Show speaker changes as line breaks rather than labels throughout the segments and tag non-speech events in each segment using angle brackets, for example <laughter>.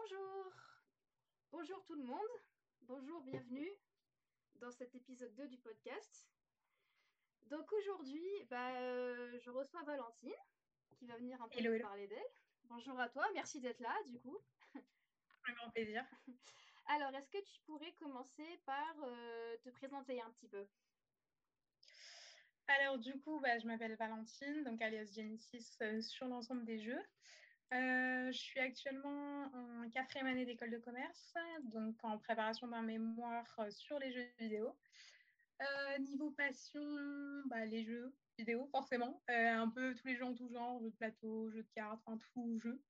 Bonjour Bonjour tout le monde, bonjour, bienvenue dans cet épisode 2 du podcast. Donc aujourd'hui, bah, euh, je reçois Valentine qui va venir un peu
Hello,
nous
hello.
parler d'elle. Bonjour à toi, merci d'être là du coup.
Un grand plaisir. <laughs>
Alors, est-ce que tu pourrais commencer par euh, te présenter un petit peu?
Alors du coup, bah, je m'appelle Valentine, donc alias Genesis euh, sur l'ensemble des jeux. Euh, je suis actuellement en quatrième année d'école de commerce, donc en préparation d'un mémoire euh, sur les jeux vidéo. Euh, niveau passion, bah, les jeux vidéo, forcément. Euh, un peu tous les jeux en tout genre, jeux de plateau, jeux de cartes, enfin tout jeu.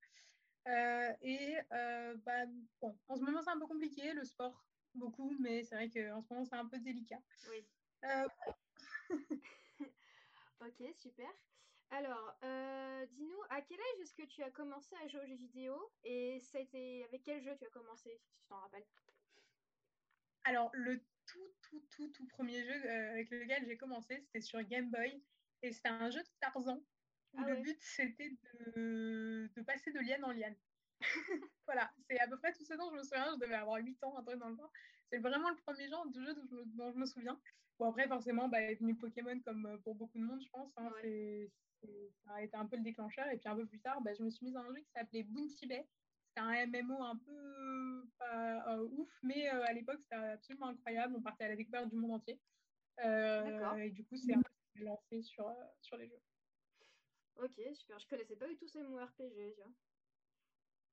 Et bah, bon, en ce moment, c'est un peu compliqué, le sport, beaucoup, mais c'est vrai qu'en ce moment, c'est un peu délicat.
Oui. <laughs> Ok, super. Alors, euh, dis-nous, à quel âge est-ce que tu as commencé à jouer aux jeux vidéo et été avec quel jeu tu as commencé, si tu t'en rappelles?
Alors, le tout, tout, tout, tout premier jeu euh, avec lequel j'ai commencé, c'était sur Game Boy. Et c'était un jeu de Tarzan où
Ah
le
ouais.
but, c'était de, de passer de liane en liane. <laughs> voilà, c'est à peu près tout ce dont je me souviens. Je devais avoir 8 ans, un truc dans le genre. C'est vraiment le premier genre de jeu dont je, me- dont je me souviens. Bon, après, forcément, bah, est venu Pokémon comme euh, pour beaucoup de monde, je pense. hein.
Ouais.
Ça a été un peu le déclencheur. Et puis un peu plus tard, bah, je me suis mise à un jeu qui s'appelait Bounty Bay. C'était un MMO un peu pas euh, ouf, mais euh, à l'époque, c'était absolument incroyable. On partait à la découverte du monde entier. Euh, et du coup, c'est un peu lancé sur, sur les jeux.
Ok, super. Je connaissais pas du tout ces mots RPG, tu vois.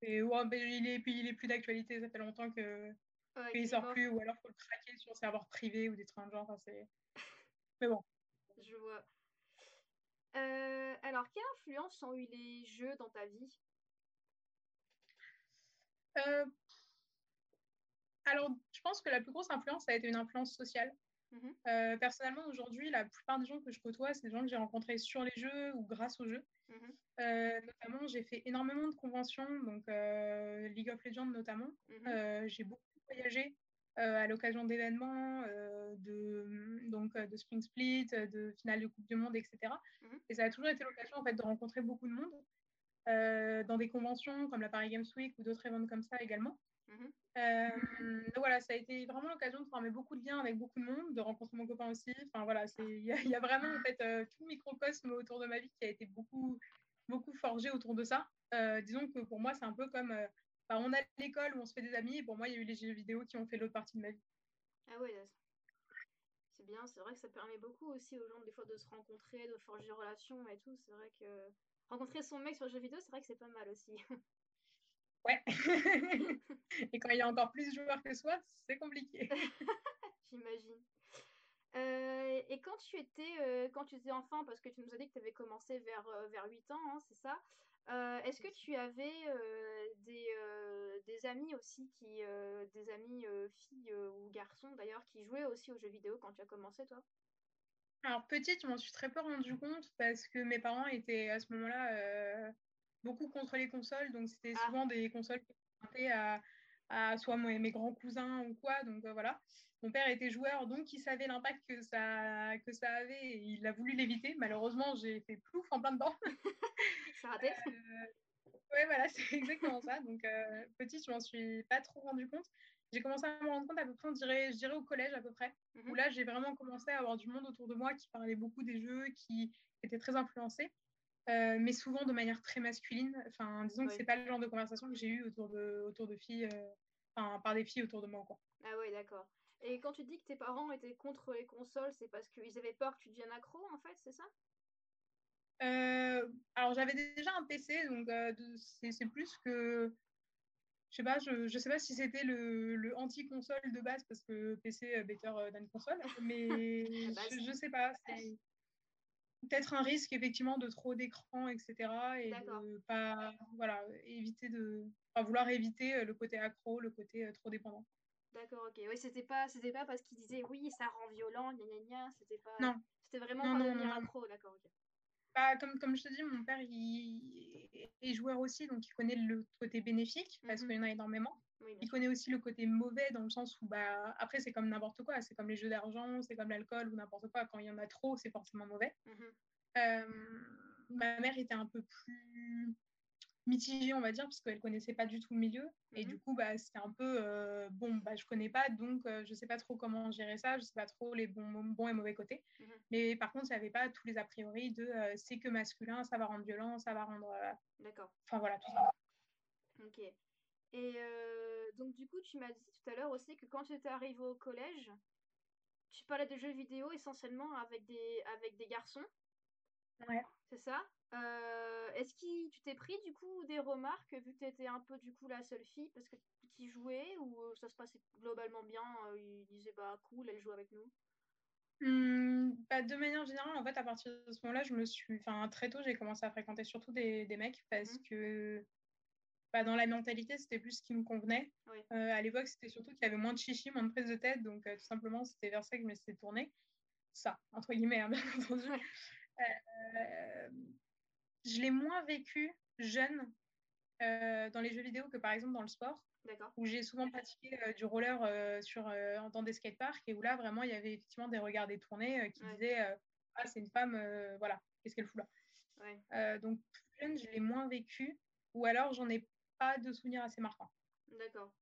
Et ouais, il, est, puis il est plus d'actualité. Ça fait longtemps que
Ouais,
qu'il sort
mort.
plus, ou alors faut le craquer sur serveur privé ou des trucs dans le genre. Enfin. <laughs> Mais bon.
Je vois. Euh, alors, quelle influence ont eu les jeux dans ta vie?
Euh, alors, je pense que la plus grosse influence, ça a été une influence sociale.
Mhm.
Euh, personnellement, aujourd'hui, la plupart des gens que je côtoie, c'est des gens que j'ai rencontrés sur les jeux ou grâce aux jeux.
Mhm.
Euh, notamment, j'ai fait énormément de conventions, donc euh, League of Legends notamment.
Mhm.
J'ai beaucoup voyagé à l'occasion d'événements, euh, de, donc, euh, de Spring Split, euh, de finale de Coupe du Monde, etc.
Mhm.
Et ça a toujours été l'occasion en fait, de rencontrer beaucoup de monde euh, dans des conventions comme la Paris Games Week ou d'autres événements comme ça également.
Mhm.
Euh, donc voilà, ça a été vraiment l'occasion de former beaucoup de liens avec beaucoup de monde, de rencontrer mon copain aussi. Enfin voilà, il y, a- il y a vraiment en fait euh, tout le microcosme autour de ma vie qui a été beaucoup, beaucoup forgé autour de ça. Euh, disons que pour moi, c'est un peu comme euh, bah, on a l'école où on se fait des amis, et pour moi, il y a eu les jeux vidéo qui ont fait l'autre partie de ma vie.
Ah ouais, c'est bien. C'est vrai que ça permet beaucoup aussi aux gens des fois de se rencontrer, de forger des relations et tout. C'est vrai que rencontrer son mec sur le jeu vidéo, c'est vrai que c'est pas mal aussi. <laughs>
Ouais. <laughs> et quand il y a encore plus de joueurs que soi, c'est compliqué. <laughs>
J'imagine. Euh, et quand tu étais euh, quand tu étais enfant, parce que tu nous as dit que tu avais commencé vers, euh, vers 8 ans, hein, c'est ça euh, Est-ce que tu avais euh, des, euh, des amis aussi, qui, des amis filles ou garçons d'ailleurs, qui jouaient aussi aux jeux vidéo quand tu as commencé, toi?
Alors petite, je m'en suis très peu rendu compte parce que mes parents étaient à ce moment-là beaucoup contre les consoles, donc c'était
Ah.
souvent des consoles qui étaient à, à soit moi- mes grands cousins ou quoi, donc euh, voilà. Mon père était joueur, donc il savait l'impact que ça, que ça avait et il a voulu l'éviter. Malheureusement, j'ai fait plouf en plein dedans. <laughs>
C'est raté
Euh, ouais, voilà, <laughs> c'est exactement ça. Donc, euh, petite, je m'en suis pas trop rendu compte. J'ai commencé à me rendre compte à peu près, on dirait, je dirais au collège à peu près,
Mhm.
où là, j'ai vraiment commencé à avoir du monde autour de moi qui parlait beaucoup des jeux, qui était très influencé, euh, mais souvent de manière très masculine. Enfin, disons que
Oui.
c'est pas le genre de conversation que j'ai eu autour de, autour de filles, euh, enfin, par des filles autour de moi, quoi.
Ah ouais, d'accord. Et quand tu dis que tes parents étaient contre les consoles, c'est parce qu'ils avaient peur que tu deviennes accro, en fait, c'est ça?
Euh, alors j'avais déjà un PC, donc c'est plus que, je sais pas, je, je sais pas si c'était le, le anti-console de base parce que PC better than console, <laughs> mais je, je sais pas, peut-être un risque effectivement de trop d'écran, etc. et de pas, voilà, éviter de, enfin, vouloir éviter euh, le côté accro, le côté euh, trop dépendant.
D'accord, ok. Oui, c'était pas, c'était pas parce qu'ils disaient oui, ça rend violent, gna gna gna, c'était pas...
Non.
C'était vraiment
Non,
pas
non,
devenir accro, d'accord, ok.
Bah, comme, comme je te dis, mon père il est joueur aussi, donc il connaît le côté bénéfique parce
Mhm.
qu'il y en a énormément.
Oui,
il connaît aussi le côté mauvais dans le sens où, bah, après, c'est comme n'importe quoi. C'est comme les jeux d'argent, c'est comme l'alcool ou n'importe quoi. Quand il y en a trop, c'est forcément mauvais. Euh, ma mère était un peu plus. mitigée, on va dire, parce qu'elle connaissait pas du tout le milieu. Et
Mhm.
du coup, bah, c'était un peu, euh, bon, bah, je connais pas, donc euh, je sais pas trop comment gérer ça, je sais pas trop les bons, bons et mauvais côtés.
Mhm.
Mais par contre, il n'y avait pas tous les a priori de c'est que masculin, ça va rendre violent, ça va rendre.
D'accord.
Enfin voilà, tout ça.
Ok. Et euh, donc du coup, tu m'as dit tout à l'heure aussi que quand tu étais arrivé au collège, tu parlais de jeux vidéo essentiellement avec des, avec des garçons,
Ouais.
c'est ça? Euh, est-ce que tu t'es pris du coup des remarques vu que tu étais un peu du coup la seule fille parce que qui jouait ou euh, ça se passait globalement bien, euh, ils disaient bah cool, elle joue avec nous?
Hum, bah, de manière générale, en fait, à partir de ce moment-là, je me suis, enfin, très tôt, j'ai commencé à fréquenter surtout des, des mecs parce
Mhm.
que bah, dans la mentalité, c'était plus ce qui me convenait.
Oui.
Euh, à l'époque, c'était surtout qu'il y avait moins de chichi, moins de prise de tête, donc euh, tout simplement, c'était vers ça que je me suis tournée. Ça, entre guillemets, hein, <laughs> bien entendu. Euh, je l'ai moins vécu jeune dans les jeux vidéo que par exemple dans le sport où j'ai souvent pratiqué du roller sur, dans des skateparks et où là, vraiment, il y avait effectivement des regards détournés qui
Ouais.
disaient Ah, c'est une femme, voilà, qu'est-ce qu'elle fout là?
Ouais.
Donc, plus jeune, je l'ai moins vécu ou alors j'en ai pas de souvenirs assez marquants.
D'accord.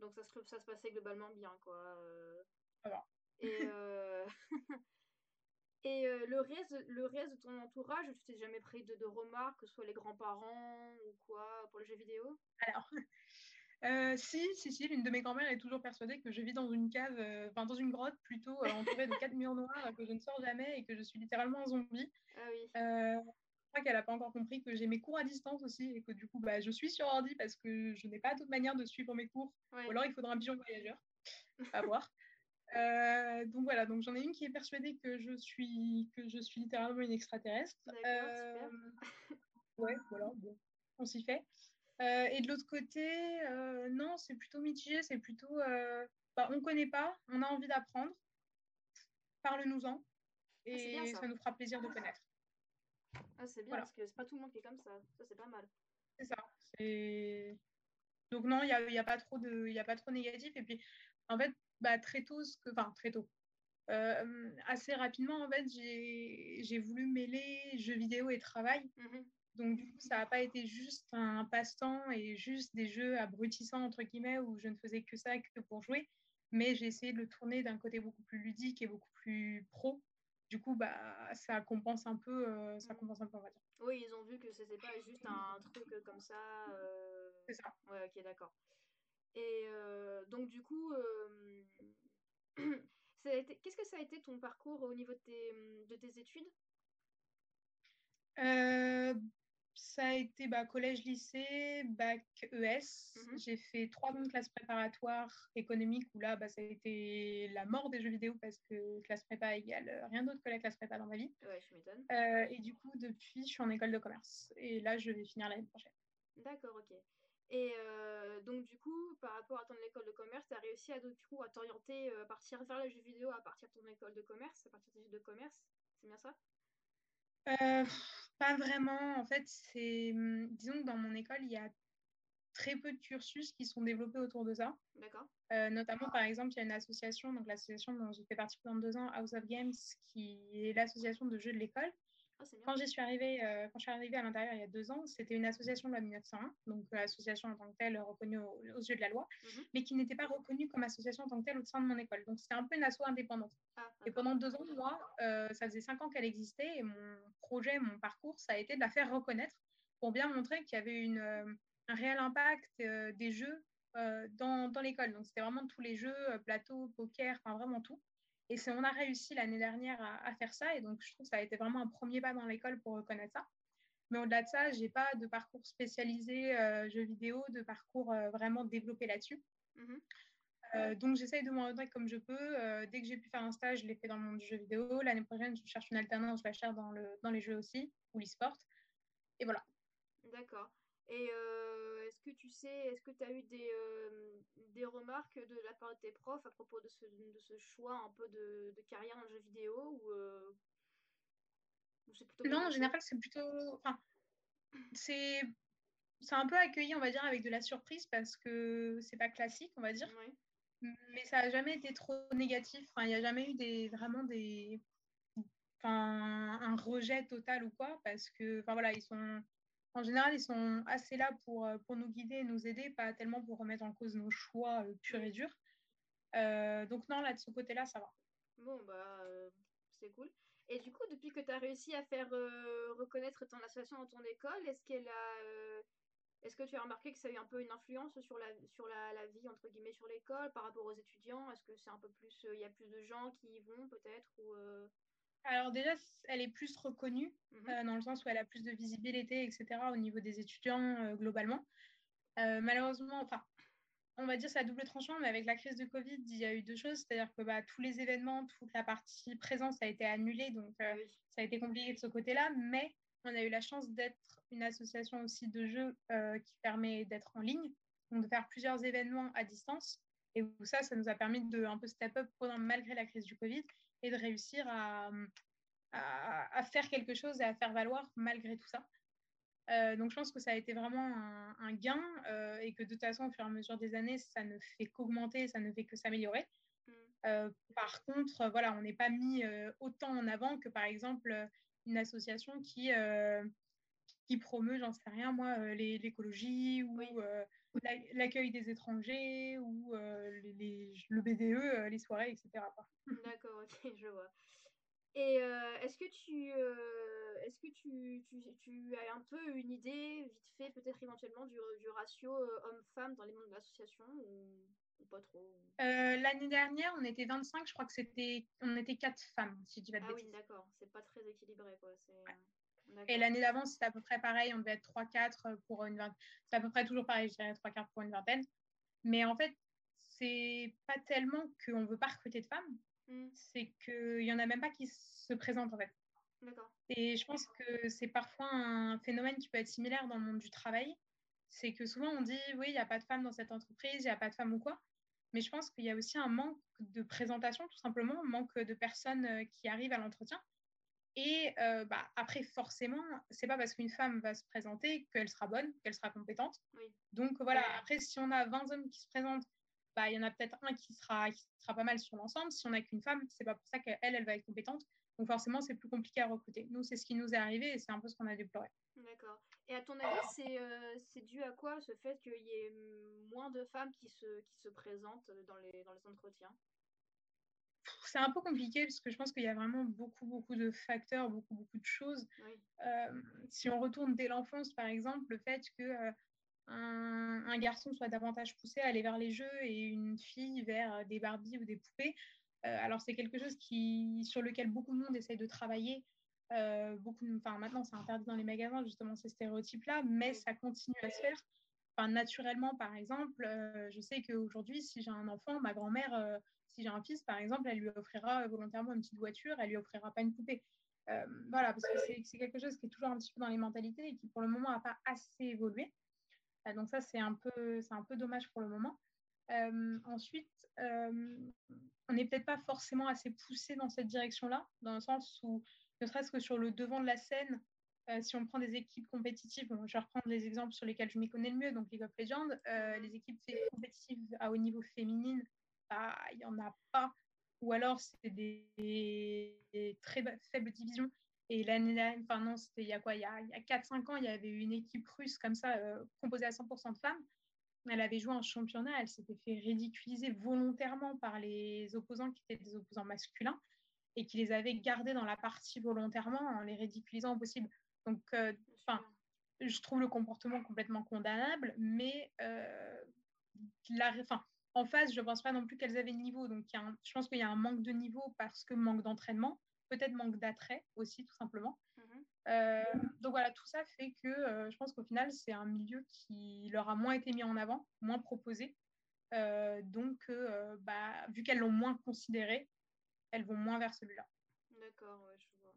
Donc ça se, ça se passait globalement bien, quoi. euh. Et, <laughs> euh, <laughs> et euh, le, reste, le reste de ton entourage, tu t'es jamais pris de, de remarques, que ce soit les grands-parents ou quoi, pour les jeux vidéo?
Alors, <laughs> euh, si, si, si, l'une de mes grand-mères est toujours persuadée que je vis dans une cave, euh, enfin dans une grotte plutôt, euh, entourée de quatre murs noirs, que je ne sors jamais et que je suis littéralement un zombie.
Ah oui.
Crois qu'elle n'a pas encore compris que j'ai mes cours à distance aussi et que du coup, bah, je suis sur ordi parce que je n'ai pas d'autre manière de suivre mes cours.
Ouais.
Ou alors, il faudra un pigeon voyageur. <laughs> À voir. Euh, donc voilà, donc j'en ai une qui est persuadée que je suis que je suis littéralement une extraterrestre. Euh, ouais, voilà, bon, on s'y fait. Euh, et de l'autre côté, non, c'est plutôt mitigé, c'est plutôt, bah, on connaît pas, on a envie d'apprendre, parle-nous-en,
Ah, bien,
et
ça.
ça nous fera plaisir de connaître.
Ah, c'est bien
Voilà.
parce que c'est pas tout le monde qui est comme ça. Ça, c'est pas mal.
C'est ça. Donc non, il n'y a, y a pas trop de, y a pas trop négatif. Et puis, en fait, bah, très tôt, ce que... enfin très tôt, euh, assez rapidement, en fait, j'ai, voulu mêler jeux vidéo et travail.
Mhm.
Donc du coup, ça n'a pas été juste un passe-temps et juste des jeux abrutissants entre guillemets où je ne faisais que ça que pour jouer, mais j'ai essayé de le tourner d'un côté beaucoup plus ludique et beaucoup plus pro. Du coup, bah ça compense un peu, euh, ça
Mhm.
compense un peu, on va dire.
Oui, ils ont vu que c'était pas juste un truc euh, comme ça. euh,
C'est ça.
Ouais, ok, d'accord. Et euh, donc, du coup, <clears throat> été... qu'est-ce que ça a été ton parcours au niveau de tes, de tes études?
Euh, ça a été bah, collège-lycée, bac ES.
Mhm.
J'ai fait trois ans de classe préparatoire économique où là, bah, ça a été la mort des jeux vidéo parce que classe prépa égale rien d'autre que la classe prépa dans ma vie.
Ouais, je m'étonne.
Euh, et du coup, depuis, je suis en école de commerce. Et là, je vais finir l'année prochaine.
D'accord, ok. Et euh, donc, du coup, par rapport à ton école de commerce, tu as réussi à, du coup, à t'orienter, euh, à partir vers les jeux vidéo à partir de ton école de commerce, à partir des études de commerce C'est bien ça?
Euh, pas vraiment. En fait, c'est. hum, Disons que dans mon école, il y a très peu de cursus qui sont développés autour de ça.
D'accord
Euh, notamment, par exemple, il y a une association, donc l'association dont j'ai fait partie pendant deux ans, House of Games, qui est l'association de jeux de l'école.
Ah.
Quand, j'y suis arrivée, euh, quand je suis arrivée à l'intérieur il y a deux ans, c'était une association de la 1901, donc euh, association en tant que telle reconnue aux, aux yeux de la loi,
Mhm.
mais qui n'était pas reconnue comme association en tant que telle au sein de mon école. Donc c'était un peu une asso indépendante.
Ah,
Et pendant deux ans, moi, euh, ça faisait cinq ans qu'elle existait et mon projet, mon parcours, ça a été de la faire reconnaître pour bien montrer qu'il y avait une, euh, un réel impact euh, des jeux euh, dans, dans l'école. Donc, c'était vraiment tous les jeux, euh, plateau, poker, enfin vraiment tout. Et c'est, on a réussi l'année dernière à, à faire ça et donc je trouve que ça a été vraiment un premier pas dans l'école pour reconnaître ça. Mais au-delà de ça, j'ai pas de parcours spécialisé euh, jeux vidéo, de parcours euh, vraiment développé là-dessus.
Mhm.
Euh, donc j'essaye de m'orienter comme je peux. Dès que j'ai pu faire un stage, je l'ai fait dans le monde du jeu vidéo. L'année prochaine, je cherche une alternance, je la cherche dans, le, dans les jeux aussi, ou l'e-sport. Et voilà.
D'accord. Et est-ce que tu sais, est-ce que tu as eu des, euh, des remarques de la part de tes profs à propos de ce, de ce choix un peu de, de carrière le jeu vidéo ou, euh, ou plutôt
Non, en général, c'est plutôt... Enfin, c'est... Un peu accueilli, on va dire, avec de la surprise parce que c'est pas classique, on va dire.
Ouais.
Mais ça n'a jamais été trop négatif. Enfin, il n'y a jamais eu des, vraiment des... Enfin, un rejet total ou quoi parce que, enfin voilà, ils sont en général, ils sont assez là pour, pour nous guider, nous aider, pas tellement pour remettre en cause nos choix purs et durs. donc non, là, de ce côté-là, ça va.
Bon, bah, c'est cool. Et du coup, depuis que tu as réussi à faire reconnaître ton association dans ton école, est-ce qu'elle a est-ce que tu as remarqué que ça a eu un peu une influence sur la, sur la, la vie, entre guillemets, sur l'école par rapport aux étudiants? Est-ce que c'est un peu plus. Il y a plus de gens qui y vont, peut-être ou,
Alors, déjà, elle est plus reconnue, mmh dans le sens où elle a plus de visibilité, etc., au niveau des étudiants globalement. malheureusement, enfin, on va dire c'est à double tranchant, mais avec la crise de Covid, il y a eu deux choses. C'est-à-dire que bah, tous les événements, toute la partie présence a été annulée, donc ça a été compliqué de ce côté-là. Mais on a eu la chance d'être une association aussi de jeux euh, qui permet d'être en ligne, donc de faire plusieurs événements à distance. Et ça, ça nous a permis de un peu step up pendant, malgré la crise du Covid et de réussir à, à, faire quelque chose et à faire valoir malgré tout ça. Euh, donc je pense que ça a été vraiment un, gain euh, et que de toute façon, au fur et à mesure des années, ça ne fait qu'augmenter, ça ne fait que s'améliorer. Mm. par contre, voilà, on n'est pas mis autant en avant que par exemple une association qui, euh, qui promeut, j'en sais rien moi, euh, l'écologie ou euh, l'accueil des étrangers ou les, le BDE, les soirées, etc. <laughs>
D'accord, ok, je vois. Et est-ce que tu est-ce que tu, tu, tu, as un peu une idée, vite fait, peut-être éventuellement, du, du ratio homme-femme dans les membres de l'association ou, pas trop
L'année dernière, on était 25, je crois que c'était on était 4 femmes, si tu vas
Ah oui, d'accord, c'est pas très équilibré. Quoi.
Et l'année d'avant, c'était à peu près pareil, on devait être 3-4 pour une vingtaine. C'est à peu près toujours pareil, je dirais 3 quarts pour une vingtaine. Mais en fait, c'est pas tellement qu'on veut pas recruter de femmes, mmh. c'est qu'il y en a même pas qui se présentent en fait. Et je pense que c'est parfois un phénomène qui peut être similaire dans le monde du travail. C'est que souvent on dit oui, il n'y a pas de femmes dans cette entreprise, il n'y a pas de femmes ou quoi. Mais je pense qu'il y a aussi un manque de présentation, tout simplement, un manque de personnes euh, qui arrivent à l'entretien. Et euh, bah, après, forcément, c'est pas parce qu'une femme va se présenter qu'elle sera bonne, qu'elle sera compétente. Donc voilà, après, si on a 20 hommes qui se présentent, bah, il y en a peut-être un qui sera, qui sera pas mal sur l'ensemble. Si on n'a qu'une femme, c'est pas pour ça qu'elle, elle va être compétente. Donc forcément, c'est plus compliqué à recruter. Nous, c'est ce qui nous est arrivé et c'est un peu ce qu'on a déploré.
D'accord. Et à ton avis, euh, c'est dû à quoi ce fait qu'il y ait moins de femmes qui se, qui se présentent dans les, dans les entretiens?
C'est un peu compliqué parce que je pense qu'il y a vraiment beaucoup, beaucoup de facteurs, beaucoup, beaucoup de choses. Euh, si on retourne dès l'enfance, par exemple, le fait que euh, un, un, garçon soit davantage poussé à aller vers les jeux et une fille vers des Barbies ou des poupées, alors c'est quelque chose qui, sur lequel beaucoup de monde essaye de travailler euh, beaucoup, enfin maintenant c'est interdit dans les magasins justement ces stéréotypes-là, mais ça continue à se faire. Enfin, naturellement, par exemple, euh, je sais qu'aujourd'hui, si j'ai un enfant, ma grand-mère, euh, si j'ai un fils, par exemple, elle lui offrira volontairement une petite voiture, elle lui offrira pas une poupée. voilà, parce que c'est quelque chose qui est toujours un petit peu dans les mentalités et qui pour le moment n'a pas assez évolué. donc ça, c'est un, peu, un peu dommage pour le moment. ensuite, on n'est peut-être pas forcément assez poussé dans cette direction-là, dans le sens où ne serait-ce que sur le devant de la scène, euh, si on prend des équipes compétitives, je vais reprendre les exemples sur lesquels je m'y connais le mieux, donc League of Legends, euh, les équipes compétitives à haut niveau féminine, bah, il n'y en a pas, ou alors c'est des, très faibles divisions. Et l'année dernière, enfin non, c'était il y a quoi? Il y a, a 4-5 ans, il y avait une équipe russe comme ça, euh, composée à 100% de femmes. Elle avait joué un championnat, elle s'était fait ridiculiser volontairement par les opposants qui étaient des opposants masculins et qui les avait gardés dans la partie volontairement en les ridiculisant au possible. Donc, euh, enfin, je trouve le comportement complètement condamnable, mais euh, la, en face, je ne pense pas non plus qu'elles avaient le niveau. Donc, y a je pense qu'il y a un manque de niveau parce que manque d'entraînement, peut-être manque d'attrait aussi, tout simplement. Mhm. Euh, donc voilà, tout ça fait que je pense qu'au final, c'est un milieu qui leur a moins été mis en avant, moins proposé. donc, bah, vu qu'elles l'ont moins considéré, elles vont moins vers celui-là.
D'accord, ouais, je vois.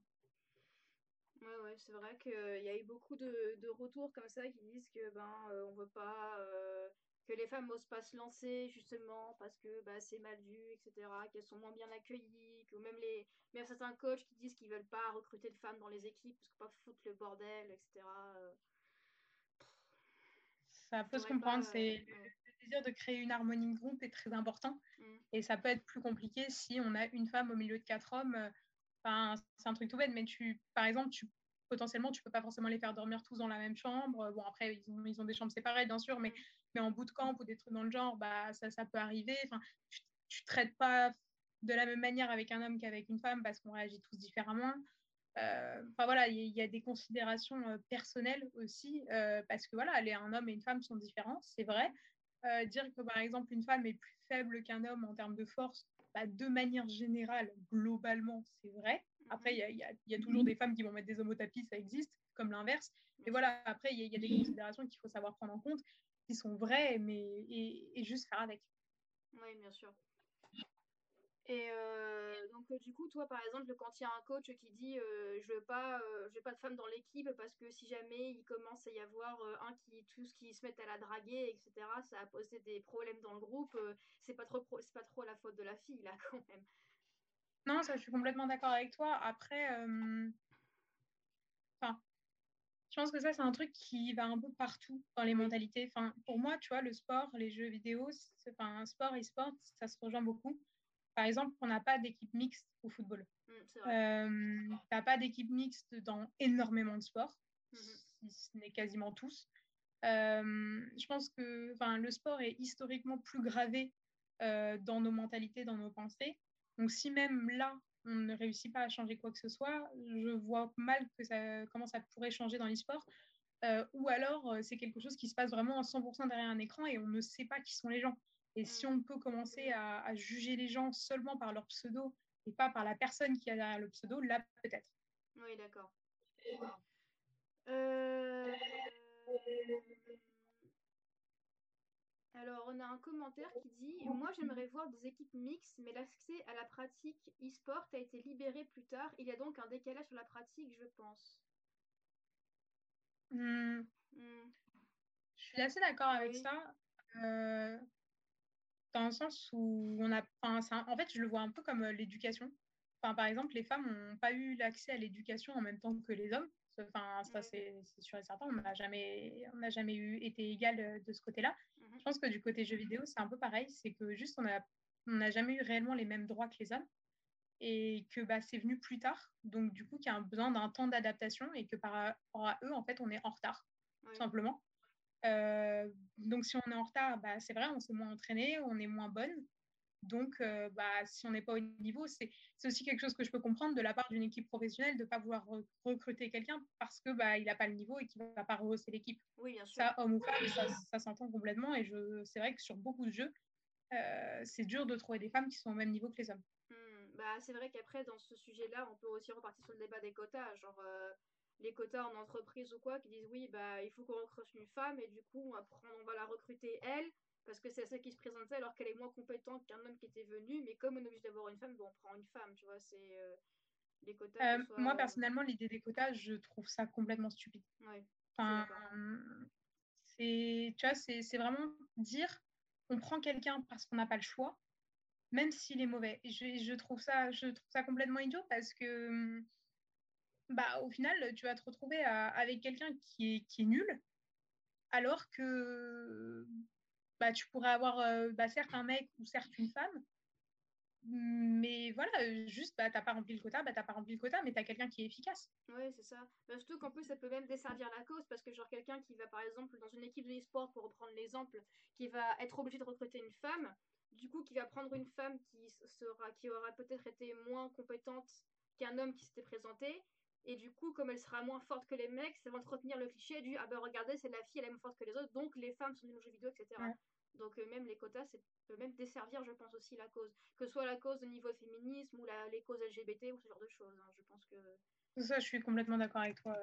Ouais, ouais, c'est vrai qu'il y a eu beaucoup de, de, retours comme ça qui disent que ben euh, on veut pas euh, que les femmes n'osent pas se lancer justement parce que bah, c'est mal vu, etc., qu'elles sont moins bien accueillies, que même les même certains coachs qui disent qu'ils veulent pas recruter de femmes dans les équipes parce qu'on pas foutre le bordel, etc.
Ça peut se comprendre, c'est de créer une harmonie de groupe est très important. Mm. Et ça peut être plus compliqué si on a une femme au milieu de quatre hommes. Enfin, c'est un truc tout bête, mais tu, par exemple, tu potentiellement, tu peux pas forcément les faire dormir tous dans la même chambre. Bon, après, ils ont, ils ont des chambres séparées, bien sûr, mais, mais en bootcamp ou des trucs dans le genre, bah, ça, ça peut arriver. Enfin, tu, tu traites pas de la même manière avec un homme qu'avec une femme parce qu'on réagit tous différemment. Euh, enfin voilà, il y, a des considérations euh, personnelles aussi euh, parce que voilà, les, un homme et une femme sont différents, c'est vrai. dire que par exemple une femme est plus faible qu'un homme en termes de force, bah, de manière générale, globalement, c'est vrai. Après, il y, y a, toujours des femmes qui vont mettre des hommes au tapis, ça existe, comme l'inverse. Mais voilà, après, il y, a des considérations qu'il faut savoir prendre en compte, qui sont vraies, mais et, et juste faire avec.
Oui, bien sûr. Et euh, donc euh, du coup, toi par exemple, quand il y a un coach qui dit euh, je veux pas, je veux pas de femmes dans l'équipe parce que si jamais il commence à y avoir un qui tous qui se mettent à la draguer, etc., ça a posé des problèmes dans le groupe. c'est pas trop, c'est pas trop la faute de la fille là <laughs> quand même.
Non, ça, je suis complètement d'accord avec toi. Après, je pense que ça c'est un truc qui va un peu partout dans les mentalités. Enfin, pour moi, tu vois, le sport, les jeux vidéo, enfin, sport et sport, ça se rejoint beaucoup. Par exemple, on n'a pas d'équipe mixte au football. Mmh, euh, tu n'as pas d'équipe mixte dans énormément de sports, mmh si ce n'est quasiment tous. Euh, je pense que le sport est historiquement plus gravé euh, dans nos mentalités, dans nos pensées. Donc si même là, on ne réussit pas à changer quoi que ce soit, je vois mal que ça, comment ça pourrait changer dans l'e-sport. ou alors, c'est quelque chose qui se passe vraiment à 100% derrière un écran et on ne sait pas qui sont les gens. Et si on peut commencer à, juger les gens seulement par leur pseudo et pas par la personne qui a derrière le pseudo, là peut-être.
Oui, d'accord. Euh, alors, on a un commentaire qui dit Moi, j'aimerais voir des équipes mixtes, mais l'accès à la pratique e-sport a été libéré plus tard. Il y a donc un décalage sur la pratique, je pense.
Hmm. Hmm. Je suis assez d'accord avec ça. Euh, dans le sens où on a. en fait, je le vois un peu comme euh, l'éducation. Enfin, par exemple, les femmes n'ont pas eu l'accès à l'éducation en même temps que les hommes. Enfin, ça, c'est sûr et certain. On n'a jamais, on jamais eu, été égal euh, de ce côté-là. Mmh je pense que du côté jeux vidéo, c'est un peu pareil. C'est que juste, on n'a on jamais eu réellement les mêmes droits que les hommes. Et que bah, c'est venu plus tard. Donc, du coup, qu'il y a un besoin d'un temps d'adaptation et que par rapport à eux, en fait, on est en retard, tout simplement. Euh, donc, si on est en retard, bah, c'est vrai, on s'est moins entraîné, on est moins bonne. Donc, euh, bah, si on n'est pas au niveau, c'est aussi quelque chose que je peux comprendre de la part d'une équipe professionnelle de ne pas vouloir recruter quelqu'un parce que bah, il n'a pas le niveau et qu'il ne va pas rehausser l'équipe.
Oui, bien sûr.
Ça, homme ou femme, ça, s'entend complètement. Et c'est vrai que sur beaucoup de jeux, euh, c'est dur de trouver des femmes qui sont au même niveau que les hommes.
Hmm, bah, c'est vrai qu'après, dans ce sujet-là, on peut aussi repartir sur le débat des quotas. Genre, les quotas en entreprise ou quoi qui disent oui bah il faut qu'on recrute une femme et du coup on va prendre on va la recruter elle parce que c'est celle qui se présentait alors qu'elle est moins compétente qu'un homme qui était venu mais comme on est obligé d'avoir une femme bon on prend une femme tu vois c'est euh, les quotas
euh, moi personnellement l'idée des quotas je trouve ça complètement stupide.
Ouais,
enfin, c'est tu vois c'est vraiment dire on prend quelqu'un parce qu'on n'a pas le choix même s'il est mauvais. Je, je trouve ça je trouve ça complètement idiot parce que hum, bah, au final, tu vas te retrouver avec quelqu'un qui est, qui est nul, alors que bah, tu pourrais avoir euh, bah, certes un mec ou certes une femme, mais voilà, juste, bah, t'as pas rempli le quota, bah, t'as pas rempli le quota, mais tu as quelqu'un qui est efficace.
Oui, c'est ça. Bah, surtout qu'en plus, ça peut même desservir la cause, parce que genre quelqu'un qui va, par exemple, dans une équipe de e-sport, pour reprendre l'exemple, qui va être obligé de recruter une femme, du coup, qui va prendre une femme qui, sera, qui aura peut-être été moins compétente qu'un homme qui s'était présenté, et du coup, comme elle sera moins forte que les mecs, ça va entretenir le cliché du ah ben regardez, c'est la fille, elle est moins forte que les autres, donc les femmes sont des jeux vidéo, etc. Donc euh, même les quotas, ça peut même desservir, je pense aussi, la cause. Que ce soit la cause au niveau féminisme ou la, les causes LGBT ou ce genre de choses. Hein. Je pense que.
Ça, je suis complètement d'accord avec toi.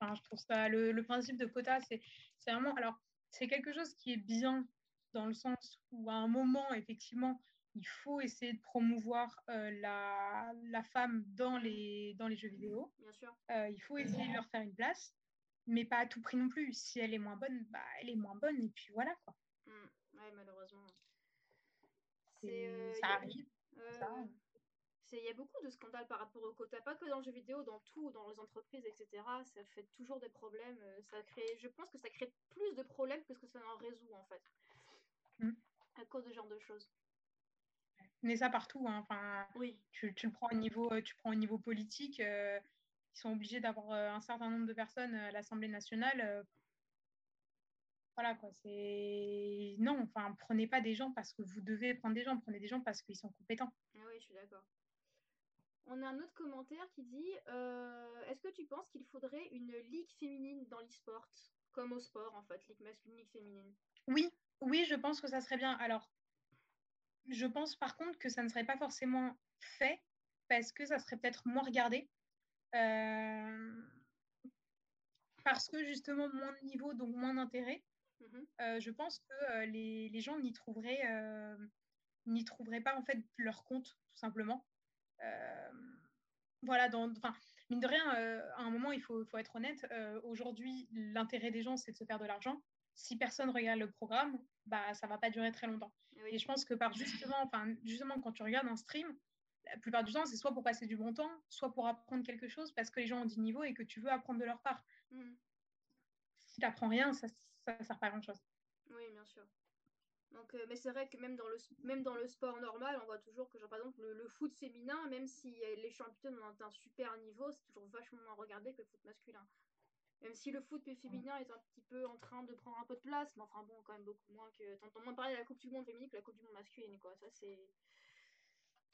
Enfin, je trouve ça. Le, le principe de quota, c'est vraiment. Alors, c'est quelque chose qui est bien dans le sens où à un moment, effectivement, il faut essayer de promouvoir euh, la, la, femme dans les, dans les jeux vidéo.
Bien sûr.
Euh, il faut essayer de leur faire une place, mais pas à tout prix non plus. Si elle est moins bonne, bah, elle est moins bonne, et puis voilà quoi.
Ouais, malheureusement.
Euh, ça arrive.
Il y a beaucoup de scandales par rapport au quota, pas que dans le jeu vidéo, dans tout, dans les entreprises, etc. Ça fait toujours des problèmes. Ça crée, je pense que ça crée plus de problèmes que ce que ça en résout en fait. Mmh. À cause de ce genre de choses
mais ça partout. Hein. Enfin,
oui.
tu, tu, le prends au niveau, euh, tu prends au niveau politique. Euh, ils sont obligés d'avoir un certain nombre de personnes à l'Assemblée nationale. Voilà quoi, c'est non, enfin prenez pas des gens parce que vous devez prendre des gens, prenez des gens parce qu'ils sont compétents.
Ah oui, je suis d'accord. On a un autre commentaire qui dit Est-ce que tu penses qu'il faudrait une ligue féminine dans l'e-sport? Comme au sport, en fait, ligue masculine, ligue féminine.
Oui, oui, je pense que ça serait bien. Alors, je pense par contre que ça ne serait pas forcément fait parce que ça serait peut-être moins regardé. Euh, parce que justement, moins de niveau, donc moins d'intérêt. Mhm. Euh, je pense que euh, les, les, gens n'y trouveraient, n'y trouveraient pas en fait leur compte, tout simplement. voilà, dans, mine de rien, à un moment, il faut, faut être honnête. Aujourd'hui, l'intérêt des gens, c'est de se faire de l'argent si personne regarde le programme, bah, ça va pas durer très longtemps. Et je pense que par justement, enfin, justement, quand tu regardes un stream, la plupart du temps, c'est soit pour passer du bon temps, soit pour apprendre quelque chose parce que les gens ont du niveau et que tu veux apprendre de leur part. Mm. Si tu n'apprends rien, ça ne sert pas à grand-chose.
Oui, bien sûr. Donc, euh, mais c'est vrai que même dans, le, même dans le sport normal, on voit toujours que, genre, par exemple, le, foot féminin, même si les champions ont un super niveau, c'est toujours vachement moins regardé que le foot masculin. Même si le foot féminin est un petit peu en train de prendre un peu de place, mais enfin bon, quand même beaucoup moins que. T'entends moins parler de la Coupe du Monde féminine que la Coupe du Monde masculine, quoi. Ça, c'est.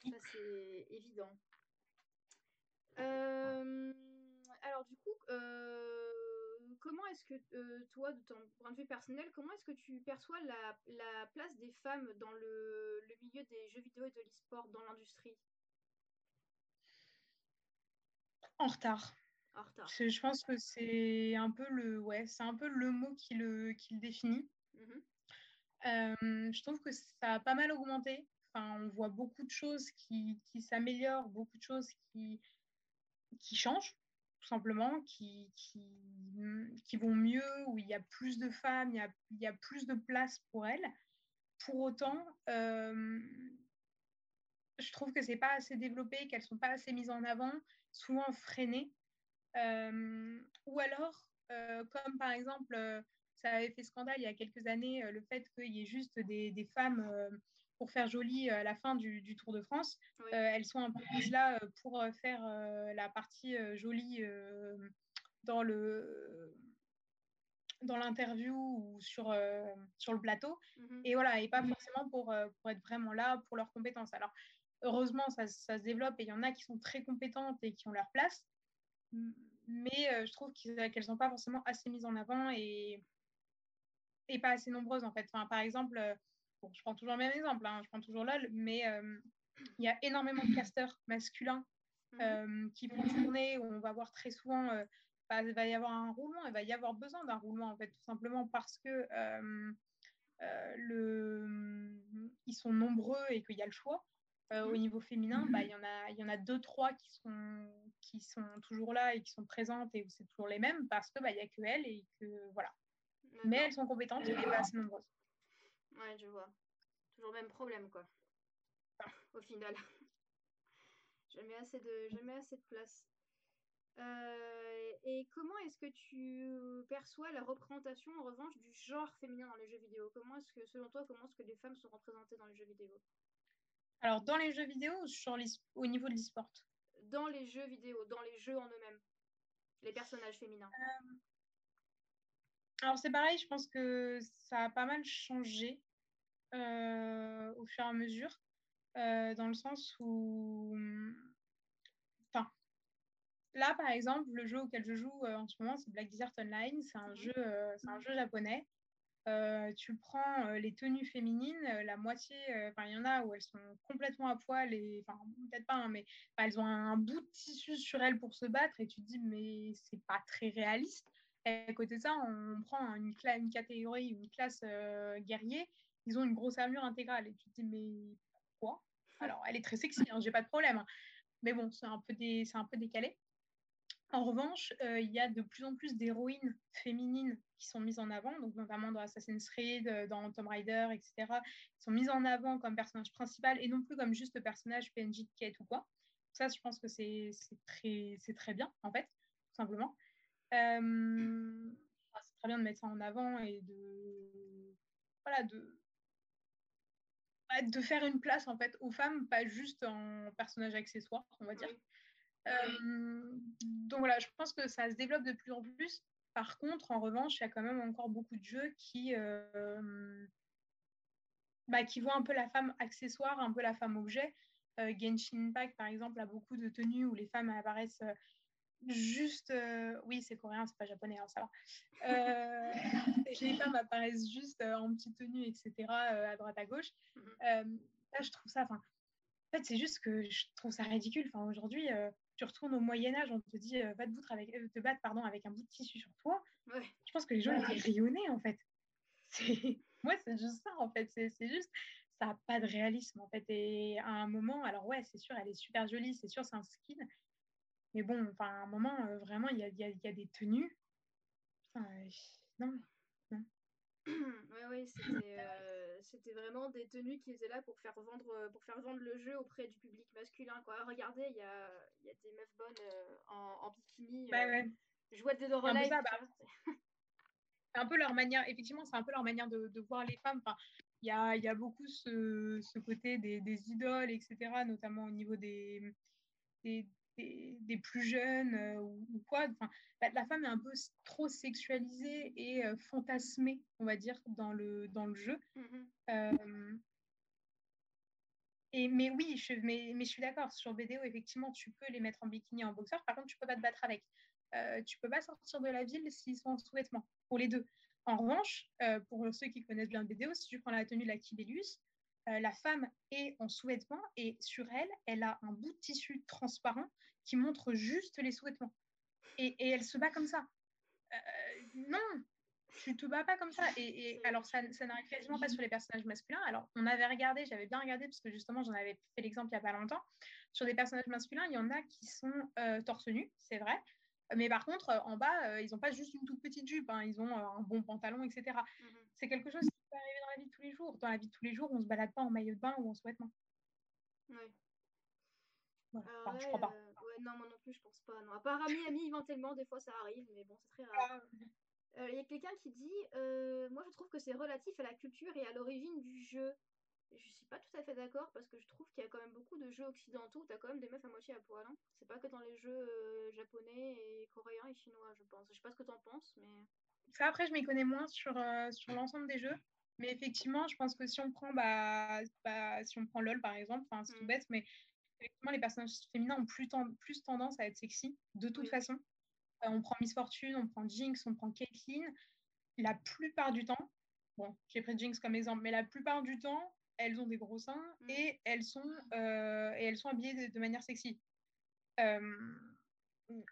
Ça, c'est évident. Euh, alors, du coup, euh, comment est-ce que, euh, toi, de ton point de vue personnel, comment est-ce que tu perçois la, la place des femmes dans le, le milieu des jeux vidéo et de l'e-sport dans l'industrie?
En retard. Je, pense que c'est un peu le, ouais, c'est un peu le mot qui le, qui le définit. Mmh euh, je trouve que ça a pas mal augmenté. Enfin, on voit beaucoup de choses qui, qui s'améliorent, beaucoup de choses qui, qui changent, tout simplement, qui, qui, qui, vont mieux, où il y a plus de femmes, il y a, il y a plus de place pour elles. Pour autant, euh, je trouve que c'est pas assez développé, qu'elles sont pas assez mises en avant, souvent freinées. Euh, ou alors, euh, comme par exemple, ça avait fait scandale il y a quelques années, le fait qu'il y ait juste des, des femmes pour faire joli à la fin du, du Tour de France. elles sont un peu là pour faire la partie jolie dans le dans l'interview ou sur, sur le plateau. Mmh et voilà, et pas forcément pour, pour être vraiment là pour leurs compétences. Alors, heureusement, ça, ça, se développe et il y en a qui sont très compétentes et qui ont leur place mais euh, je trouve qu'elles ne sont pas forcément assez mises en avant et, et pas assez nombreuses en fait. Enfin, par exemple, euh, je prends toujours le même exemple, hein, je prends toujours LOL, mais euh, il y a énormément de casteurs masculins mhm. qui vont tourner, où on va voir très souvent, bah, il va y avoir un roulement, il va y avoir besoin d'un roulement en fait, tout simplement parce que le, ils sont nombreux et qu'il y a le choix. Euh, au mmh. niveau féminin, bah, il y, en a, y en a deux, trois qui sont, qui sont toujours là et qui sont présentes et c'est toujours les mêmes parce qu'il bah, n'y a que elles et que voilà. Mais elles sont compétentes et pas assez nombreuses.
Ouais, je vois. Toujours le même problème, quoi. Au final. <laughs> jamais, assez de, jamais assez de place. Euh, et comment est-ce que tu perçois la représentation en revanche du genre féminin dans les jeux vidéo? Comment est-ce que, selon toi, comment est-ce que les femmes sont représentées dans les jeux vidéo?
Alors, dans les jeux vidéo ou sur au niveau de l'e-sport?
Dans les jeux vidéo, dans les jeux en eux-mêmes. Les personnages féminins. Euh,
alors, c'est pareil, je pense que ça a pas mal changé euh, au fur et à mesure, euh, dans le sens où. Enfin, là, par exemple, le jeu auquel je joue en ce moment, c'est Black Desert Online. C'est un, mhm. jeu, c'est un jeu japonais. Euh, tu prends euh, les tenues féminines, euh, la moitié, enfin il y en a où elles sont complètement à poil, et enfin peut-être pas, hein, mais elles ont un, bout de tissu sur elles pour se battre, et tu te dis mais c'est pas très réaliste. Et à côté de ça, on prend une, une catégorie, une classe guerrier, ils ont une grosse armure intégrale, et tu te dis mais pourquoi? <laughs> Alors elle est très sexy, hein, j'ai pas de problème, hein. mais bon c'est un peu un peu décalé. En revanche, euh, il y a de plus en plus d'héroïnes féminines qui sont mises en avant, donc notamment dans Assassin's Creed, euh, dans Tomb Raider, etc., qui sont mises en avant comme personnage principal et non plus comme juste personnage PNJ de quête ou quoi. Ça, je pense que c'est très, très bien, en fait, tout simplement. Euh, c'est très bien de mettre ça en avant et de, voilà, de, de faire une place en fait aux femmes, pas juste en personnage accessoire, on va dire. donc voilà, je pense que ça se développe de plus en plus. Par contre, en revanche, il y a quand même encore beaucoup de jeux qui, bah, qui voient un peu la femme accessoire, un peu la femme objet. Genshin Impact, par exemple, a beaucoup de tenues où les femmes apparaissent juste. oui, c'est coréen, c'est pas japonais, hein, ça va. <laughs> les femmes apparaissent juste en petite tenue, etc., à droite, à gauche. Là, je trouve ça. En fait, c'est juste que je trouve ça ridicule. Enfin, aujourd'hui, tu retournes au Moyen-Âge, on te dit va te, battre avec, te battre pardon, avec un bout de tissu sur toi. Je pense que les gens étaient rayonnés, en fait. <laughs> Moi, c'est juste ça, en fait. C'est juste ça n'a pas de réalisme en fait. Et à un moment, alors ouais, c'est sûr, elle est super jolie, c'est sûr, c'est un skin, mais bon, enfin, à un moment, euh, vraiment, il y a, y, a, y a, des tenues. Enfin, euh, non,
non. <clears throat> ouais, c'était, euh, c'était vraiment des tenues qui étaient là pour faire vendre, pour faire vendre le jeu auprès du public masculin. Quoi. Regardez, il y a, y a des meufs bonnes en, en, bikini.
Bah, ouais.
Je vois des.
Bah, c'est un peu leur manière, effectivement, c'est un peu leur manière de, de voir les femmes. Enfin, il y a, y a, beaucoup ce, ce côté des, des, idoles, etc., notamment au niveau des, des, des, plus jeunes euh, ou, quoi. Enfin, la, femme est un peu trop sexualisée et euh, fantasmée, on va dire, dans le, dans le jeu. Mm-hmm. Euh, et, mais oui, je, mais, mais je suis d'accord, sur BDO, effectivement, tu peux les mettre en bikini en boxeur, par contre, tu peux pas te battre avec. tu peux pas sortir de la ville s'ils sont en sous-vêtements, pour les deux. En revanche, pour ceux qui connaissent bien BDO, si tu prends la tenue de la Kibelius, la femme est en sous-vêtements et sur elle, elle a un bout de tissu transparent qui montre juste les sous-vêtements. Et, et, elle se bat comme ça. Euh, non, tu te bats pas comme ça. Et, alors, ça, ça n'arrive quasiment pas sur les personnages masculins. Alors, on avait regardé, j'avais bien regardé, parce que justement, j'en avais fait l'exemple il n'y a pas longtemps. Sur des personnages masculins, il y en a qui sont euh, torse nu, c'est vrai. Mais par contre, en bas, euh, ils n'ont pas juste une toute petite jupe, hein. ils ont un bon pantalon, etc. Mmh c'est quelque chose qui peut arriver dans la vie de tous les jours. Dans la vie de tous les jours, on ne se balade pas en maillot de bain ou en sous-vêtements.
Oui.
Voilà. je crois pas
non, moi non plus, je pense pas. Non. À part ami, ami, éventuellement, des fois ça arrive, mais bon, c'est très rare. Il euh, y a quelqu'un qui dit euh, Moi, je trouve que c'est relatif à la culture et à l'origine du jeu. Je suis pas tout à fait d'accord parce que je trouve qu'il y a quand même beaucoup de jeux occidentaux où t'as quand même des meufs à moitié à poil. Hein. C'est pas que dans les jeux euh, japonais et coréens et chinois, je pense. Je sais pas ce que t'en penses, mais.
Ça, après, je m'y connais moins sur, sur l'ensemble des jeux. Mais effectivement, je pense que si on prend, bah, bah si on prend LOL par exemple, c'est tout mmh. bête, mais effectivement, les personnages féminins ont plus, plus tendance à être sexy, de toute façon. Euh, on prend Miss Fortune, on prend Jinx, on prend Caitlyn. La plupart du temps, bon, j'ai pris Jinx comme exemple, mais la plupart du temps, elles ont des gros seins mm. et, elles sont, euh, et elles sont habillées de, manière sexy. Euh,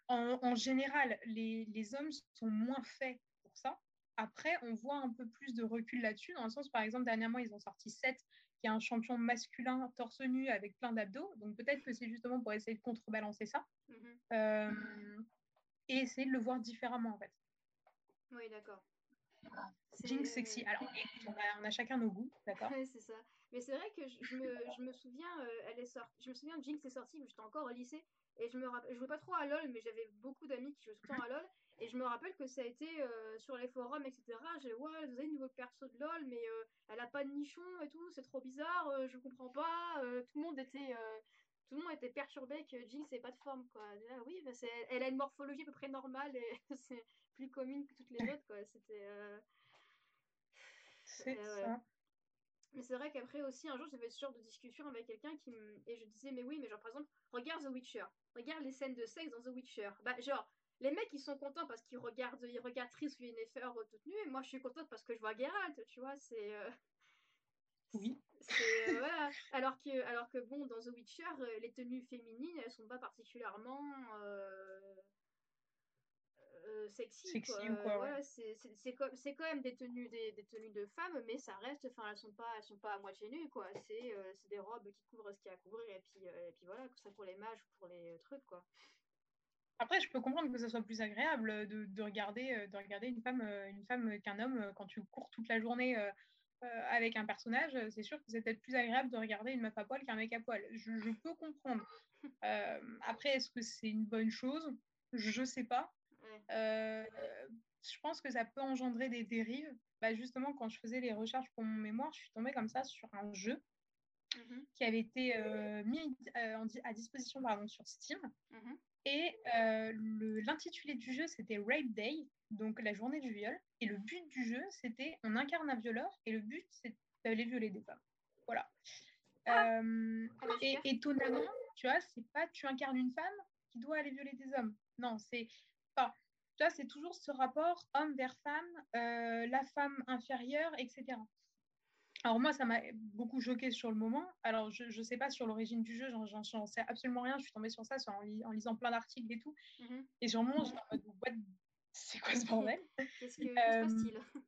en, en, général, les, les, hommes sont moins faits pour ça. Après, on voit un peu plus de recul là-dessus, dans le sens, par exemple, dernièrement, ils ont sorti 7 qui est un champion masculin torse nu avec plein d'abdos. Donc peut-être que c'est justement pour essayer de contrebalancer ça mhm. euh, et essayer de le voir différemment en fait.
Oui, d'accord.
Jinx sexy. Alors, <laughs> on a, chacun nos goûts, d'accord?
C'est ça. Mais c'est vrai que je, me, je, me, souviens, euh, elle est sortie. Je me souviens, Jinx est sortie, j'étais encore au lycée et je me rappelle, je jouais pas trop à LoL, mais j'avais beaucoup d'amis qui jouaient tout le temps à LoL. Et je me rappelle que ça a été euh, sur les forums, etc. J'ai ouais, vous avez une nouvelle perso de LoL, mais euh, elle a pas de nichon et tout, c'est trop bizarre, je comprends pas. tout le monde était. Tout le monde était perturbé que Jinx n'ait pas de forme, quoi. Ah oui, bah, elle a une morphologie à peu près normale et <laughs> c'est plus commune que toutes les autres, quoi. C'était.
C'est ça.
Mais c'est vrai qu'aprais aussi, un jour, j'avais ce genre de discussion avec quelqu'un qui et je disais, mais oui, mais genre, par exemple, regarde The Witcher. Regarde les scènes de sexe dans The Witcher. Bah, genre, les mecs ils sont contents parce qu'ils regardent ils regardent Triss ou Yennefer toute nue et moi je suis contente parce que je vois Geralt tu vois c'est euh,
oui
c'est euh, <laughs> voilà. Alors que alors que bon dans The Witcher euh, les tenues féminines elles sont pas particulièrement sexy,
quoi. quoi
voilà, c'est c'est quand même des tenues des, des, tenues de femmes mais ça reste enfin elles sont pas elles sont pas à moitié nues quoi. C'est des robes qui couvrent ce qu'il y a à couvrir et puis et puis voilà que ça pour les mages pour les trucs quoi.
Après, je peux comprendre que ce soit plus agréable de, de regarder, euh, de regarder une femme, euh, une femme qu'un homme euh, quand tu cours toute la journée avec un personnage. C'est sûr que c'est peut-être plus agréable de regarder une meuf à poil qu'un mec à poil. Je, je peux comprendre. <laughs> après, est-ce que c'est une bonne chose? Je ne sais pas. je pense que ça peut engendrer des dérives. Bah, justement, quand je faisais les recherches pour mon mémoire, je suis tombée comme ça sur un jeu mmh qui avait été mis à disposition pardon, sur Steam. Mmh et l'intitulé du jeu, c'était Rape Day, donc la journée du viol. Et le but du jeu, c'était on incarne un violeur et le but, c'est d'aller violer des femmes. Voilà. Ah, et étonnamment, tu vois, c'est pas tu incarnes une femme qui doit aller violer des hommes. Non, c'est pas. Tu vois, c'est toujours ce rapport homme vers femme, la femme inférieure, etc. Alors moi, ça m'a beaucoup choqué sur le moment. Alors je ne sais pas sur l'origine du jeu, j'en sais absolument rien. Je suis tombée sur ça en, lisant plein d'articles et tout. Mmh et sur le moment, j'étais en mode, <laughs> c'est quoi ce bordel? <laughs>
Qu'est-ce se passe-t-il <laughs>